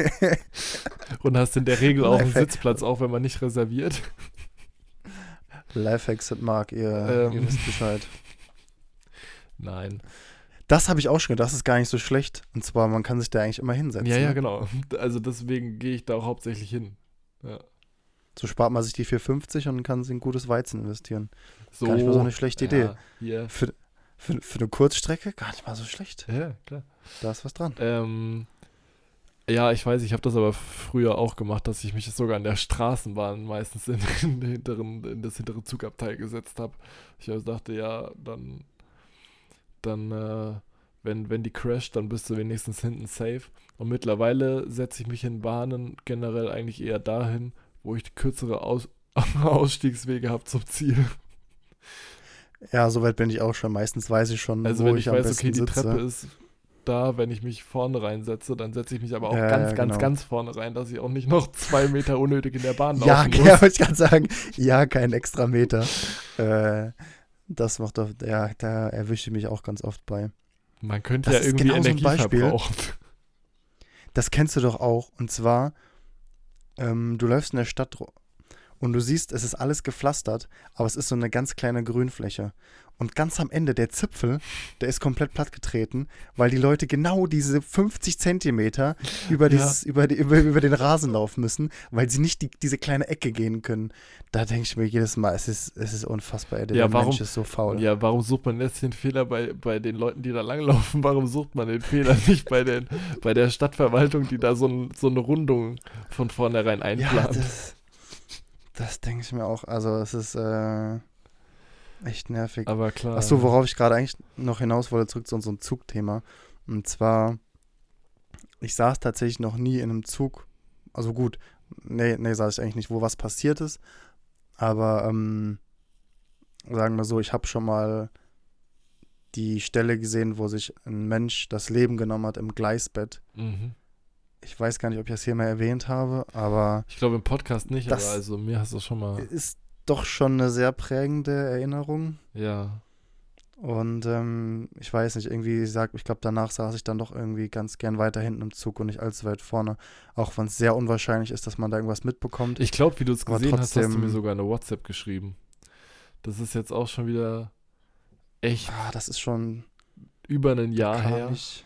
Und hast in der Regel auch einen. Sitzplatz, auch wenn man nicht reserviert. Lifehacks sind Mark, ihr, Ähm. ihr wisst Bescheid. Nein. Das habe ich auch schon gedacht, das ist gar nicht so schlecht. Und zwar, man kann sich da eigentlich immer hinsetzen. Ja, ja, ne? genau. Also deswegen gehe ich da auch hauptsächlich hin. Ja. So spart man sich die 4,50 und kann sie in gutes Weizen investieren. So, Gar nicht mal so eine schlechte Idee. Ja, hier. Für, für, für eine Kurzstrecke gar nicht mal so schlecht. Ja, klar. Da ist was dran. Ähm, ja, ich weiß, ich habe das aber früher auch gemacht, dass ich mich sogar in der Straßenbahn meistens in, den hinteren, in das hintere Zugabteil gesetzt habe. Ich also dachte, ja, dann, dann äh, wenn, wenn die crasht, dann bist du wenigstens hinten safe. Und mittlerweile setze ich mich in Bahnen generell eigentlich eher dahin, wo ich kürzere Aus Ausstiegswege habe zum Ziel. Ja, soweit bin ich auch schon. Meistens weiß ich schon, Also wo wenn ich, ich am weiß, besten okay, die sitze. Treppe ist da, wenn ich mich vorne reinsetze, dann setze ich mich aber auch Ja, ganz, ja, ganz, genau. ganz vorne rein, dass ich auch nicht noch zwei Meter unnötig in der Bahn laufen Ja, muss. ja, wollte ich gerade sagen. Ja, kein extra Meter. äh, das macht doch, ja, da erwische ich mich auch ganz oft bei. Man könnte Das ja irgendwie genau so Energie Beispiel. verbrauchen. Das kennst du doch auch. Und zwar, ähm, du läufst in der Stadt und du siehst, es ist alles gepflastert, aber es ist so eine ganz kleine Grünfläche. Und ganz am Ende, der Zipfel, der ist komplett plattgetreten, weil die Leute genau diese 50 Zentimeter über, dieses, über, die, über, über den Rasen laufen müssen, weil sie nicht die, diese kleine Ecke gehen können. Da denke ich mir jedes Mal, es ist, es ist unfassbar, ey, der Ja, warum- Mensch ist so faul. Ja, warum sucht man jetzt den Fehler bei, bei den Leuten, die da langlaufen? Warum sucht man den Fehler nicht bei, den, bei der Stadtverwaltung, die da so, ein, so eine Rundung von vornherein Ja, einplant? das, das denke ich mir auch. Also es ist äh, echt nervig. aber klar. Achso, worauf ich gerade eigentlich noch hinaus wollte, zurück zu unserem Zugthema. Und zwar, ich saß tatsächlich noch nie in einem Zug. Also gut, nee, nee, saß ich eigentlich nicht, wo was passiert ist. Aber ähm, sagen wir so, ich habe schon mal die Stelle gesehen, wo sich ein Mensch das Leben genommen hat im Gleisbett. Mhm. Ich weiß gar nicht, ob ich das hier mal erwähnt habe, aber Ich glaube im Podcast nicht, aber also mir hast du schon mal. ist doch schon eine sehr prägende Erinnerung. Ja. Und ähm, ich weiß nicht, irgendwie, ich sag, ich glaube, danach saß ich dann doch irgendwie ganz gern weiter hinten im Zug und nicht allzu weit vorne. Auch wenn es sehr unwahrscheinlich ist, dass man da irgendwas mitbekommt. Ich glaube, wie du es gesehen hast, hast du mir sogar eine WhatsApp geschrieben. Das ist jetzt auch schon wieder echt ah, das ist schon über ein Jahr her. Ich,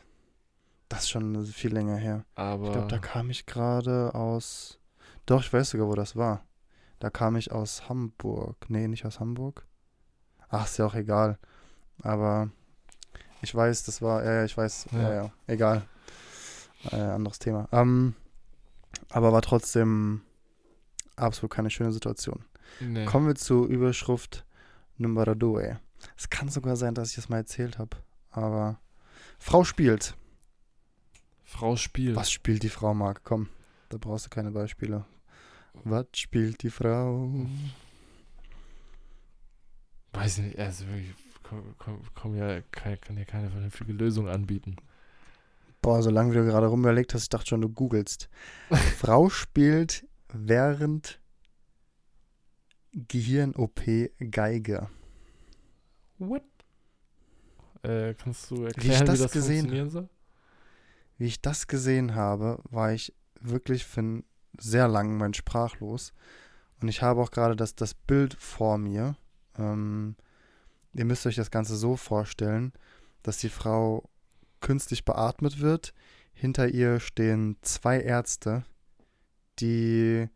das ist schon viel länger her. aber Ich glaube, da kam ich gerade aus. Doch, ich weiß sogar, wo das war. Da kam ich aus Hamburg. Nee, nicht aus Hamburg. Ach, ist ja auch egal. Aber ich weiß, das war, ja, ja, ich weiß, ja, Ja. ja, egal. Äh, anderes Thema. Ähm, aber war trotzdem absolut keine schöne Situation. nee. Kommen wir zur Überschrift Numero due. Es kann sogar sein, dass ich das mal erzählt habe. Aber Frau spielt. Frau spielt. Was spielt die Frau, Marc? Komm, da brauchst du keine Beispiele. Was spielt die Frau? Weiß ich nicht, also wirklich, komm, komm, komm ja, kann, kann ja keine vernünftige Lösung anbieten. Boah, solange du gerade rumüberlegt hast, ich dachte schon, du googelst. Frau spielt während Gehirn-OP Geige. What? Äh, kannst du ich erklären, wie das das, gesehen funktionieren soll? Wie ich das gesehen habe, war ich wirklich für sehr langen Moment sprachlos. Und ich habe auch gerade das, das Bild vor mir. Ähm, ihr müsst euch das Ganze so vorstellen, dass die Frau künstlich beatmet wird. Hinter ihr stehen zwei Ärzte, die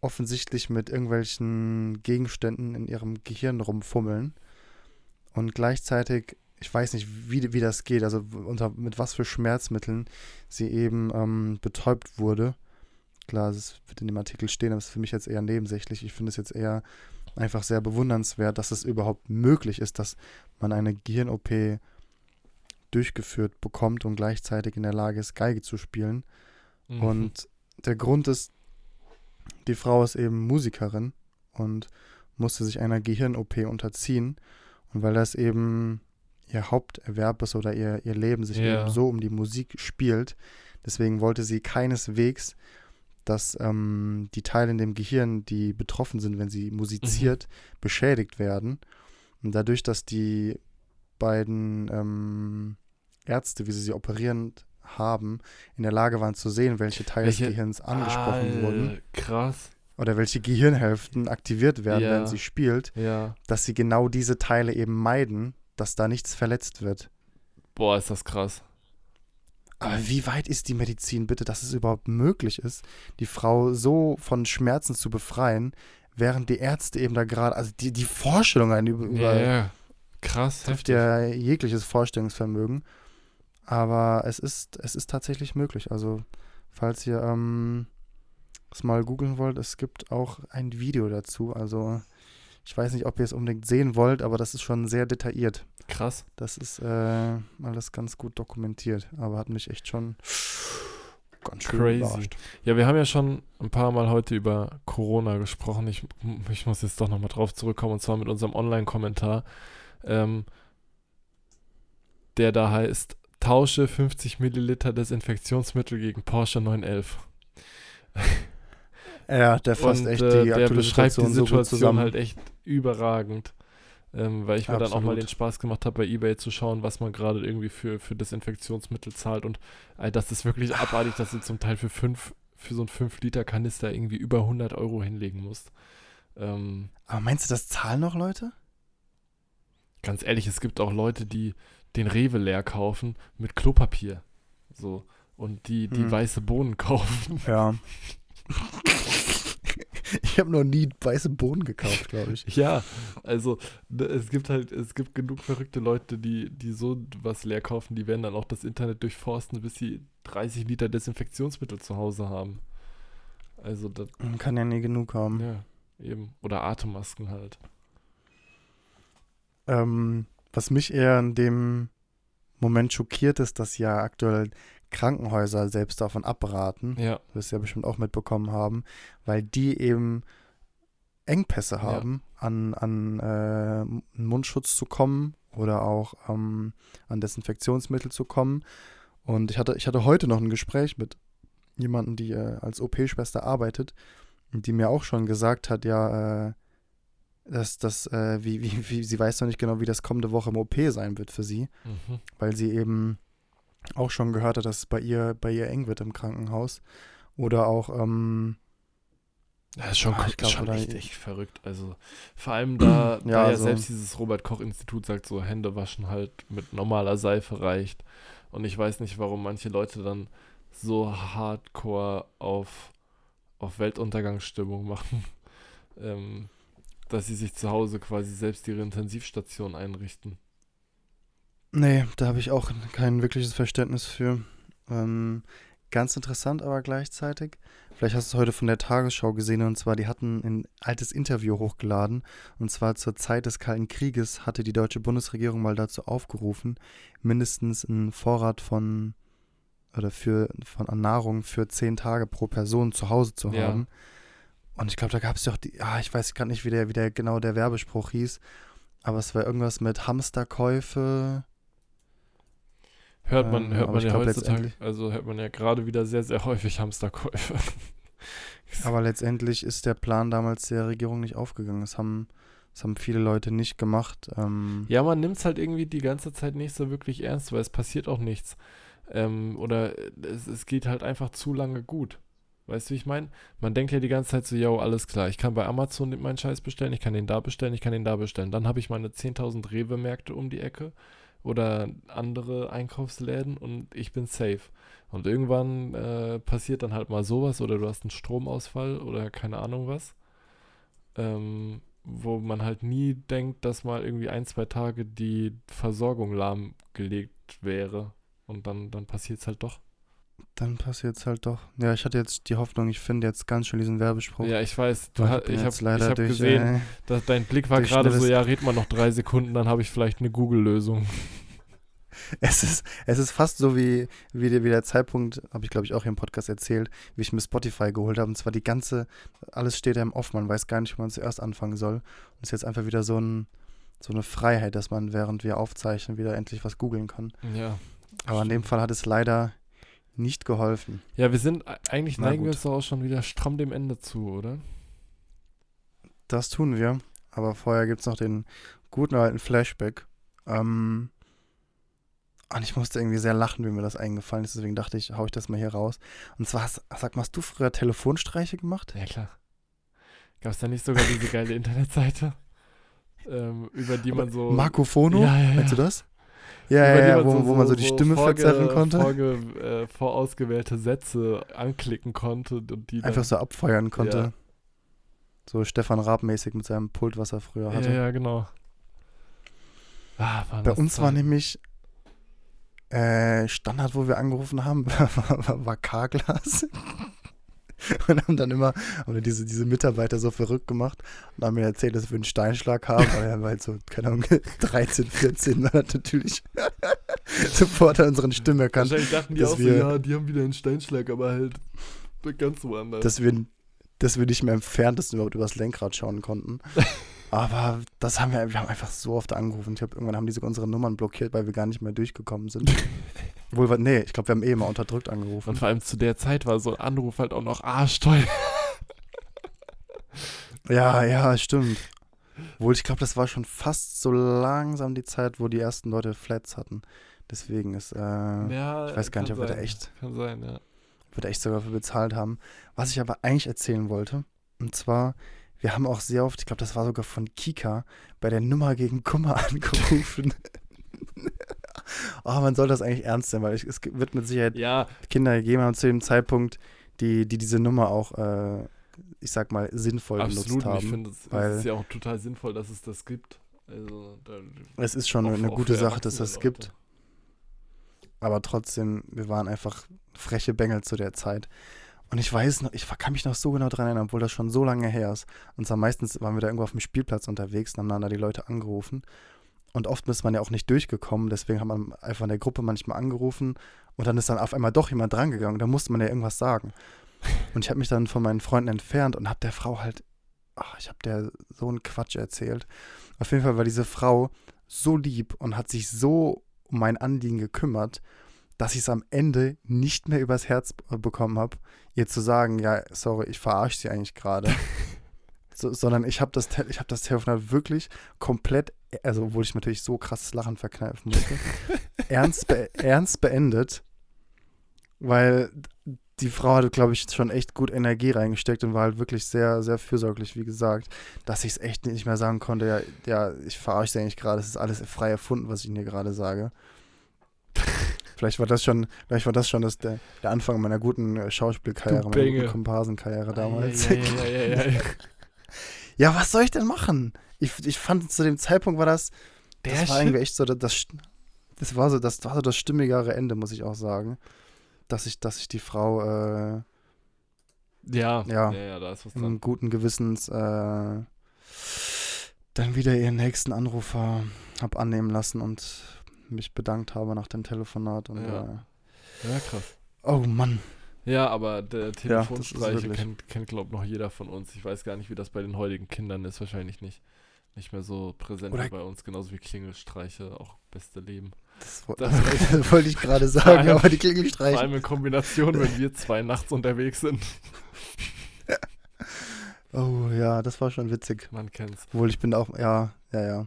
offensichtlich mit irgendwelchen Gegenständen in ihrem Gehirn rumfummeln. Und gleichzeitig, ich weiß nicht, wie, wie das geht, also unter, mit was für Schmerzmitteln sie eben ähm, betäubt wurde. Klar, es wird in dem Artikel stehen, aber es ist für mich jetzt eher nebensächlich. Ich finde es jetzt eher einfach sehr bewundernswert, dass es überhaupt möglich ist, dass man eine Gehirn-OP durchgeführt bekommt und gleichzeitig in der Lage ist, Geige zu spielen. Mhm. Und der Grund ist, die Frau ist eben Musikerin und musste sich einer Gehirn-OP unterziehen. Und weil das eben ihr Haupterwerb ist oder ihr, ihr Leben sich Ja. eben so um die Musik spielt, deswegen wollte sie keineswegs, dass ähm, die Teile in dem Gehirn, die betroffen sind, wenn sie musiziert, beschädigt werden. Und dadurch, dass die beiden ähm, Ärzte, wie sie sie operierend haben, in der Lage waren zu sehen, welche Teile Welche- des Gehirns angesprochen Alter, wurden Krass. oder welche Gehirnhälften aktiviert werden, Ja. während sie spielt, Ja. dass sie genau diese Teile eben meiden, dass da nichts verletzt wird. Boah, ist das krass. Aber wie weit ist die Medizin bitte, dass es überhaupt möglich ist, die Frau so von Schmerzen zu befreien, während die Ärzte eben da gerade, also die, die Vorstellung einen über, Ja, ja. Krass. trifft heftig. ja jegliches Vorstellungsvermögen. Aber es ist, es ist tatsächlich möglich. Also, falls ihr ähm, es mal googeln wollt, es gibt auch ein Video dazu. Also, ich weiß nicht, ob ihr es unbedingt sehen wollt, aber das ist schon sehr detailliert. Krass. Das ist äh, alles ganz gut dokumentiert, aber hat mich echt schon ganz schön Crazy. überrascht. Ja, wir haben ja schon ein paar Mal heute über Corona gesprochen. Ich, ich muss jetzt doch nochmal drauf zurückkommen und zwar mit unserem Online-Kommentar, ähm, der da heißt: Tausche 50 Milliliter Desinfektionsmittel gegen Porsche 911. Ja, der fasst und echt äh, die der aktuelle beschreibt die Situation so Situation zusammen. halt echt überragend. Ähm, weil ich mir dann auch mal Absolut. den Spaß gemacht habe, bei Ebay zu schauen, was man gerade irgendwie für, für Desinfektionsmittel zahlt. Und äh, das ist wirklich abartig, dass du zum Teil für, fünf, für so einen 5-Liter-Kanister irgendwie über 100 Euro hinlegen musst. Ähm, aber meinst du, das zahlen noch Leute? ganz ehrlich, es gibt auch Leute, die den Rewe leer kaufen mit Klopapier. So. Und die, die Hm. weiße Bohnen kaufen. Ja. Ich habe noch nie weiße Bohnen gekauft, glaube ich. Ja, also ne, es gibt halt, es gibt genug verrückte Leute, die, die so was leer kaufen, die werden dann auch das Internet durchforsten, bis sie 30 Liter Desinfektionsmittel zu Hause haben. Also das, Man kann ja nie genug haben. ja, eben. Oder Atemmasken halt. Ähm, was mich eher in dem Moment schockiert, ist, dass ja aktuell Krankenhäuser selbst davon abraten, Ja, das ja bestimmt auch mitbekommen haben, weil die eben Engpässe haben, an, an äh, Mundschutz zu kommen oder auch ähm, an Desinfektionsmittel zu kommen. Und ich hatte, ich hatte heute noch ein Gespräch mit jemandem, die äh, als OP-Schwester arbeitet, die mir auch schon gesagt hat, ja, äh, dass das, äh, wie, wie, wie, sie weiß noch nicht genau, wie das kommende Woche im OP sein wird für sie, mhm. weil sie eben auch schon gehört hat, dass es bei ihr, bei ihr eng wird im Krankenhaus. Oder auch, ähm, Das ist schon, Ah, ich glaub, schon echt, echt verrückt. Also vor allem da, Ja, da ja also- selbst dieses Robert-Koch-Institut sagt, so Hände waschen halt mit normaler Seife reicht. Und ich weiß nicht, warum manche Leute dann so hardcore auf, auf Weltuntergangsstimmung machen, ähm, dass sie sich zu Hause quasi selbst ihre Intensivstation einrichten. Nee, da habe ich auch kein wirkliches Verständnis für. Ähm, ganz interessant aber gleichzeitig. Vielleicht hast du es heute von der Tagesschau gesehen und zwar, die hatten ein altes Interview hochgeladen und zwar zur Zeit des Kalten Krieges hatte die deutsche Bundesregierung mal dazu aufgerufen, mindestens einen Vorrat von oder für von an Nahrung für zehn Tage pro Person zu Hause zu Ja. haben. Und ich glaube, da gab es ja auch die, ah, ich weiß gerade nicht, wie der, wie der genau der Werbespruch hieß, aber es war irgendwas mit Hamsterkäufe. Hört man, Ähm, hört man ja glaub, heutzutage, also hört man ja gerade wieder sehr, sehr häufig Hamsterkäufe. Aber letztendlich ist der Plan damals der Regierung nicht aufgegangen. Das haben, das haben viele Leute nicht gemacht. Ähm, Ja, man nimmt es halt irgendwie die ganze Zeit nicht so wirklich ernst, weil es passiert auch nichts. Ähm, oder es, es geht halt einfach zu lange gut. Weißt du, wie ich meine? Man denkt ja die ganze Zeit so, yo, alles klar, ich kann bei Amazon meinen Scheiß bestellen, ich kann den da bestellen, ich kann den da bestellen. Dann habe ich meine 10.000 Rewe-Märkte um die Ecke oder andere Einkaufsläden und ich bin safe. Und irgendwann äh, passiert dann halt mal sowas oder du hast einen Stromausfall oder keine Ahnung was. Ähm, wo man halt nie denkt, dass mal irgendwie ein, zwei Tage die Versorgung lahmgelegt wäre. Und dann, dann passiert es halt doch. Dann passiert es halt doch. Ja, ich hatte jetzt die Hoffnung, ich finde jetzt ganz schnell diesen Werbespruch. Ja, ich weiß, du bin ich habe hab gesehen, äh, dass dein Blick war gerade so, ja, red mal noch drei Sekunden, dann habe ich vielleicht eine Google-Lösung. es, ist, es ist fast so wie, wie, der, wie der Zeitpunkt, habe ich glaube ich auch hier im Podcast erzählt, wie ich mir Spotify geholt habe. Und zwar die ganze, alles steht ja im Off, man weiß gar nicht, wo man zuerst anfangen soll. Und es ist jetzt einfach wieder so, ein, so eine Freiheit, dass man, während wir aufzeichnen, wieder endlich was googeln kann. Ja. Aber in dem Fall hat es leider nicht geholfen. Ja, wir sind, eigentlich Na neigen wir uns doch auch schon wieder stramm dem Ende zu, oder? Das tun wir. Aber vorher gibt es noch den guten alten Flashback. Ähm, und ich musste irgendwie sehr lachen, wie mir das eingefallen ist. Deswegen dachte ich, hau ich das mal hier raus. Und zwar, hast, sag mal, hast du früher Telefonstreiche gemacht? Ja, klar. Gab es da nicht sogar diese geile Internetseite, ähm, über die man so. Marco Fono? Ja, ja, ja. Meinst du das? Ja, ja, ja, wo, wo man so die Stimme vorge- verzerren konnte. Vorge, äh, vorausgewählte Sätze anklicken konnte und die Einfach so abfeuern konnte. Ja. So Stefan Raab-mäßig mit seinem Pult, was er früher Ja, hatte. ja, genau. Ah, Bei uns war Zeiten. nämlich äh, Standard, wo wir angerufen haben, war, war K-Glas. Und haben dann immer haben diese, diese Mitarbeiter so verrückt gemacht und haben mir erzählt, dass wir einen Steinschlag haben. Aber wir haben halt so, keine Ahnung, 13, 14 war das natürlich sofort an unseren Stimmen erkannt, Wahrscheinlich dachten die auch so, wir- ja, die haben wieder einen Steinschlag, aber halt ganz woanders. dass wir, dass wir nicht mehr im Ferntesten überhaupt übers Lenkrad schauen konnten. Aber das haben wir, wir haben einfach so oft angerufen. Ich glaube, irgendwann haben die sogar unsere Nummern blockiert, weil wir gar nicht mehr durchgekommen sind. Wohl, wir- nee, ich glaube, wir haben eh immer unterdrückt angerufen. und vor allem zu der Zeit war so ein Anruf halt auch noch arschteuer. Ja, ja, stimmt. Wohl, ich glaube, das war schon fast so langsam die Zeit, wo die ersten Leute Flats hatten. Deswegen ist, äh, Ja, ich weiß gar nicht, ob wir da echt, Kann sein, ja. ob wir da echt sogar für bezahlt haben. Was ich aber eigentlich erzählen wollte, und zwar, wir haben auch sehr oft, ich glaube, das war sogar von Kika, bei der Nummer gegen Kummer angerufen. oh, man soll das eigentlich ernst nehmen, weil ich, es wird mit Sicherheit Ja, Kinder gegeben haben zu dem Zeitpunkt, die, die diese Nummer auch, äh, ich sag mal, sinnvoll absolut. genutzt und haben. Ich finde, es es ist ja auch total sinnvoll, dass es das gibt. Also, da, Es ist schon auch- eine gute Sache, dass das erwachsene gibt. Aber trotzdem, wir waren einfach freche Bengel zu der Zeit. Und ich weiß noch, ich kann mich noch so genau dran erinnern, obwohl das schon so lange her ist. Und zwar meistens waren wir da irgendwo auf dem Spielplatz unterwegs und haben dann da die Leute angerufen. Und oft ist man ja auch nicht durchgekommen, deswegen hat man einfach in der Gruppe manchmal angerufen und dann ist dann auf einmal doch jemand drangegangen. Da musste man ja irgendwas sagen. Und ich habe mich dann von meinen Freunden entfernt und habe der Frau halt, ach, ich habe der so einen Quatsch erzählt. Auf jeden Fall war diese Frau so lieb und hat sich so um mein Anliegen gekümmert, dass ich es am Ende nicht mehr übers Herz bekommen habe, ihr zu sagen, ja, sorry, ich verarsche sie eigentlich gerade. so, sondern ich habe das, ich hab das Telefonat wirklich komplett, also obwohl ich natürlich so krasses Lachen verkneifen musste, ernst, be ernst beendet, weil die Frau hatte, glaube ich, schon echt gut Energie reingesteckt und war halt wirklich sehr, sehr fürsorglich, wie gesagt, dass ich es echt nicht mehr sagen konnte, ja, ja ich verarsche sie eigentlich gerade, es ist alles frei erfunden, was ich Ihnen hier gerade sage. Vielleicht war das schon, vielleicht war das schon das, der, der Anfang meiner guten äh, Schauspielkarriere, meiner guten Komparsenkarriere damals. Ja, ja, ja, ja, ja, was soll ich denn machen? Ich, ich fand zu dem Zeitpunkt war das, Der das war irgendwie echt so das, das, war so das war so das stimmigere Ende, muss ich auch sagen, dass ich, dass ich die Frau äh, Ja, Ja. ja, da ist was dran. guten Gewissens äh, dann wieder ihren nächsten Anrufer hab annehmen lassen und mich bedankt habe nach dem Telefonat und Ja. äh, Ja, krass. oh Mann, Ja, aber der Telefonstreiche wirklich- kennt, kennt glaube noch jeder von uns. Ich weiß gar nicht, wie das bei den heutigen Kindern ist. Wahrscheinlich nicht. Nicht mehr so präsent Oder- wie bei uns. Genauso wie Klingelstreiche. Auch beste Leben. das, wo- Das- das wollte ich gerade sagen, allem- aber die Vor Klingelstreiche. allem in Kombination, wenn wir zwei nachts unterwegs sind. Oh ja, das war schon witzig. Man kennt's. Obwohl ich bin auch, ja, ja, ja.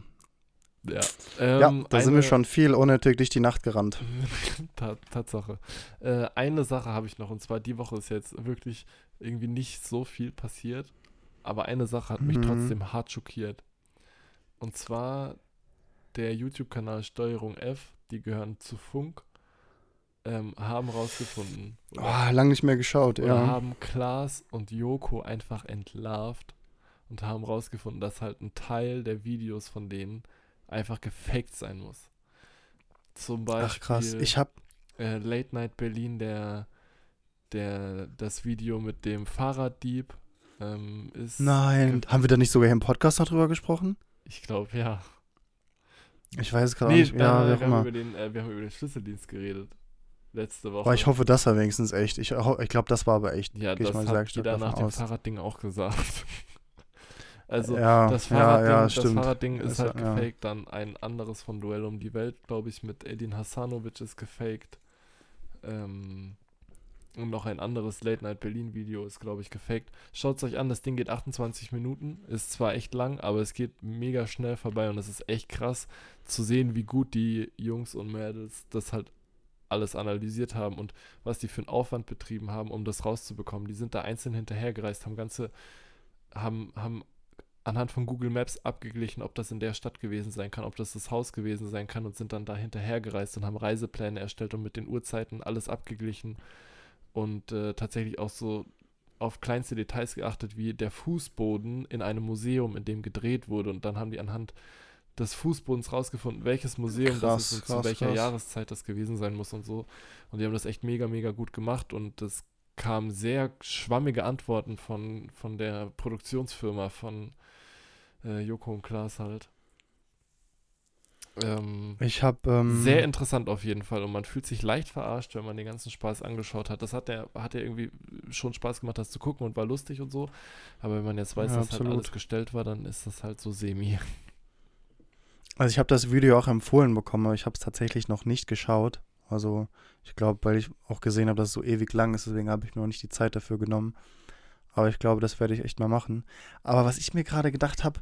Ja, ja, ähm, da sind wir eine- schon viel unnötig durch die Nacht gerannt. Ta- Tatsache. Äh, eine Sache habe ich noch, und zwar die Woche ist jetzt wirklich irgendwie nicht so viel passiert, aber eine Sache hat mich Mhm. trotzdem hart schockiert. Und zwar der YouTube-Kanal Steuerung F, die gehören zu Funk, ähm, haben rausgefunden oder, Oh, lang nicht mehr geschaut, oder ja. haben Klaas und Joko einfach entlarvt und haben rausgefunden, dass halt ein Teil der Videos von denen einfach gefaked sein muss. Zum Beispiel Ach krass, ich hab, äh, Late Night Berlin, der, der, das Video mit dem Fahrraddieb ähm, ist. nein, haben wir da nicht sogar im Podcast noch drüber gesprochen? Ich glaube, ja. Ich weiß gerade Nee, nicht. Ja, wir, haben über den, äh, wir haben über den Schlüsseldienst geredet. Letzte Woche. Aber ich hoffe, das war wenigstens echt. Ich, ich glaube, das war aber echt. ja, Geh ich das mal hat stark jeder nach dem aus. Fahrradding auch gesagt. also, ja, das ja, Fahrradding, ja, das stimmt. Fahrradding ist Das halt ja. gefaked. Dann ein anderes von Duell um die Welt, glaube ich, mit Edin Hasanovic ist gefaked. Ähm, Und noch ein anderes Late Night Berlin Video ist, glaube ich, gefaked. Schaut es euch an, das Ding geht 28 Minuten. Ist zwar echt lang, aber es geht mega schnell vorbei und es ist echt krass zu sehen, wie gut die Jungs und Mädels das halt alles analysiert haben und was die für einen Aufwand betrieben haben, um das rauszubekommen. Die sind da einzeln hinterhergereist, haben ganze, haben, haben anhand von Google Maps abgeglichen, ob das in der Stadt gewesen sein kann, ob das das Haus gewesen sein kann und sind dann da hinterhergereist und haben Reisepläne erstellt und mit den Uhrzeiten alles abgeglichen und äh, tatsächlich auch so auf kleinste Details geachtet, wie der Fußboden in einem Museum, in dem gedreht wurde. Und dann haben die anhand des Fußbodens rausgefunden, welches Museum Krass, das ist und krass, zu welcher krass. Jahreszeit das gewesen sein muss und so. Und die haben das echt mega, mega gut gemacht und es kamen sehr schwammige Antworten von, von der Produktionsfirma von äh, Joko und Klaas halt. Ähm, Ich habe ähm, sehr interessant auf jeden Fall und man fühlt sich leicht verarscht, wenn man den ganzen Spaß angeschaut hat. Das hat der hat ja irgendwie schon Spaß gemacht, das zu gucken und war lustig und so. Aber wenn man jetzt weiß, Ja, dass halt absolut. alles gestellt war, dann ist das halt so semi. Also ich habe das Video auch empfohlen bekommen, aber ich habe es tatsächlich noch nicht geschaut. Also ich glaube, weil ich auch gesehen habe, dass es so ewig lang ist, deswegen habe ich mir noch nicht die Zeit dafür genommen. Aber ich glaube, das werde ich echt mal machen. Aber was ich mir gerade gedacht habe,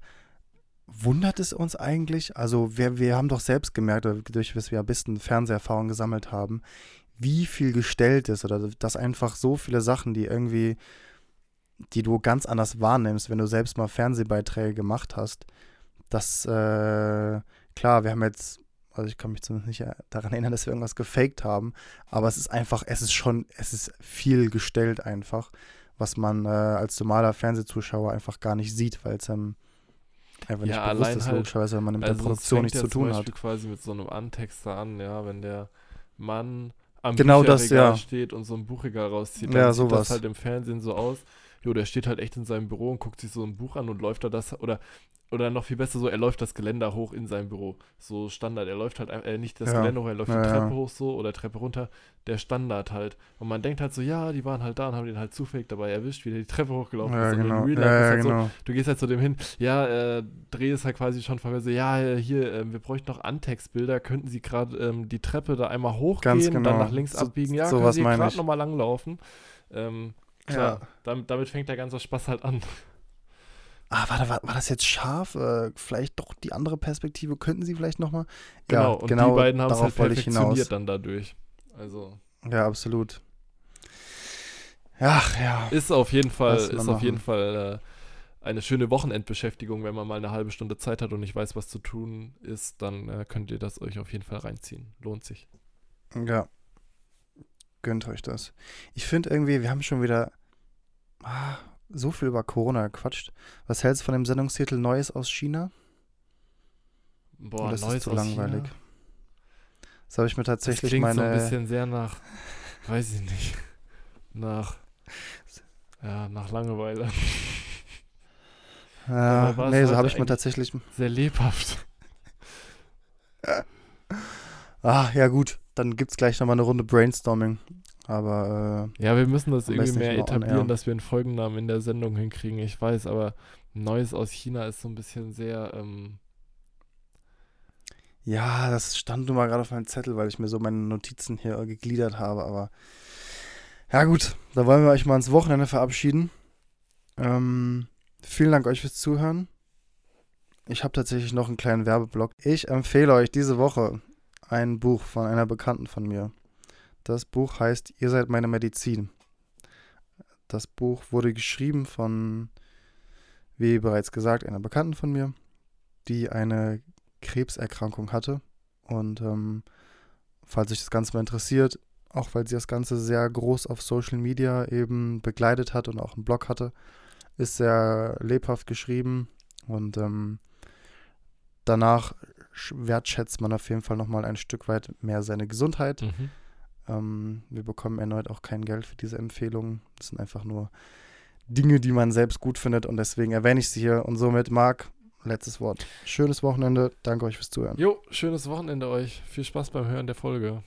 wundert es uns eigentlich? Also wir, wir haben doch selbst gemerkt, durch was wir ein bisschen Fernseherfahrung gesammelt haben, wie viel gestellt ist oder dass einfach so viele Sachen, die irgendwie, die du ganz anders wahrnimmst, wenn du selbst mal Fernsehbeiträge gemacht hast, dass, äh, klar, wir haben jetzt, also ich kann mich zumindest nicht äh, daran erinnern, dass wir irgendwas gefaked haben, aber es ist einfach, es ist schon, es ist viel gestellt einfach, was man äh, als normaler Fernsehzuschauer einfach gar nicht sieht, weil es ähm, einfach nicht Ja, bewusst allein ist, halt- logischerweise, wenn man mit Also der Produktion nichts ja zu tun Beispiel hat. quasi mit so einem Antexter an, ja, wenn der Mann am Genau das, Bücherregal ja. steht und so ein Buchregal rauszieht, Ja, dann sieht sowas. das halt im Fernsehen so aus. Jo, der steht halt echt in seinem Büro und guckt sich so ein Buch an und läuft da das oder oder noch viel besser so, er läuft das Geländer hoch in seinem Büro. So Standard, er läuft halt äh, nicht das Ja. Geländer hoch, er läuft Ja, die ja. Treppe hoch so oder Treppe runter, der Standard halt. Und man denkt halt so, ja, die waren halt da und haben den halt zufällig dabei erwischt, wie der die Treppe hochgelaufen Ja, ist. Und genau. Ja, ja, halt so, genau. Du gehst halt zu dem hin, ja, äh, Dreh ist halt quasi schon vorbei, so, ja, äh, hier, äh, wir bräuchten noch Antextbilder, könnten Sie gerade ähm, die Treppe da einmal hochgehen, Ganz dann genau. nach links So- abbiegen, ja, sowas können Sie gerade nochmal langlaufen. Ähm, klar, Ja. damit, damit fängt der ganze Spaß halt an. Ah, warte, war, war das jetzt scharf? Äh, vielleicht doch die andere Perspektive, könnten Sie vielleicht nochmal? Genau, und die beiden haben es halt perfektioniert hinaus. dann dadurch. Also, Ja, absolut. Ach ja. ist auf jeden Fall, ist auf jeden. Fall äh, eine schöne Wochenendbeschäftigung, wenn man mal eine halbe Stunde Zeit hat und nicht weiß, was zu tun ist, dann äh, könnt ihr das euch auf jeden Fall reinziehen. Lohnt sich. Ja. Gönnt euch das. Ich finde irgendwie, wir haben schon wieder ah, so viel über Corona gequatscht. Was hältst du von dem Sendungstitel Neues aus China? Boah, ist Neues das zu langweilig? China? Das habe ich mir Das tatsächlich klingt meine. so ein bisschen sehr nach, weiß ich nicht, nach, ja, nach Langeweile. ja, nee, so heute habe ich mir tatsächlich. Sehr lebhaft. Ah, ja, gut. Dann gibt es gleich nochmal eine Runde Brainstorming. Aber Ja, wir müssen das irgendwie mehr etablieren, dass wir einen Folgennamen in der Sendung hinkriegen. Ich weiß, aber Neues aus China ist so ein bisschen sehr, ähm, äh, ja, das stand nun mal gerade auf meinem Zettel, weil ich mir so meine Notizen hier äh, gegliedert habe. Aber ja, gut. Da wollen wir euch mal ins Wochenende verabschieden. Ähm, vielen Dank euch fürs Zuhören. Ich habe tatsächlich noch einen kleinen Werbeblock. Ich empfehle euch diese Woche ein Buch von einer Bekannten von mir. Das Buch heißt Ihr seid meine Medizin. Das Buch wurde geschrieben von, wie bereits gesagt, einer Bekannten von mir, die eine Krebserkrankung hatte. Und ähm, falls euch das Ganze mal interessiert, auch weil sie das Ganze sehr groß auf Social Media eben begleitet hat und auch einen Blog hatte, ist sehr lebhaft geschrieben und ähm, danach sch- wertschätzt man auf jeden Fall nochmal ein Stück weit mehr seine Gesundheit. mhm. Ähm, wir bekommen erneut auch kein Geld für diese Empfehlungen. Das sind einfach nur Dinge, die man selbst gut findet und deswegen erwähne ich sie hier. Und somit, Marc, letztes Wort. Schönes Wochenende. Danke euch fürs Zuhören. Jo, schönes Wochenende euch. Viel Spaß beim Hören der Folge.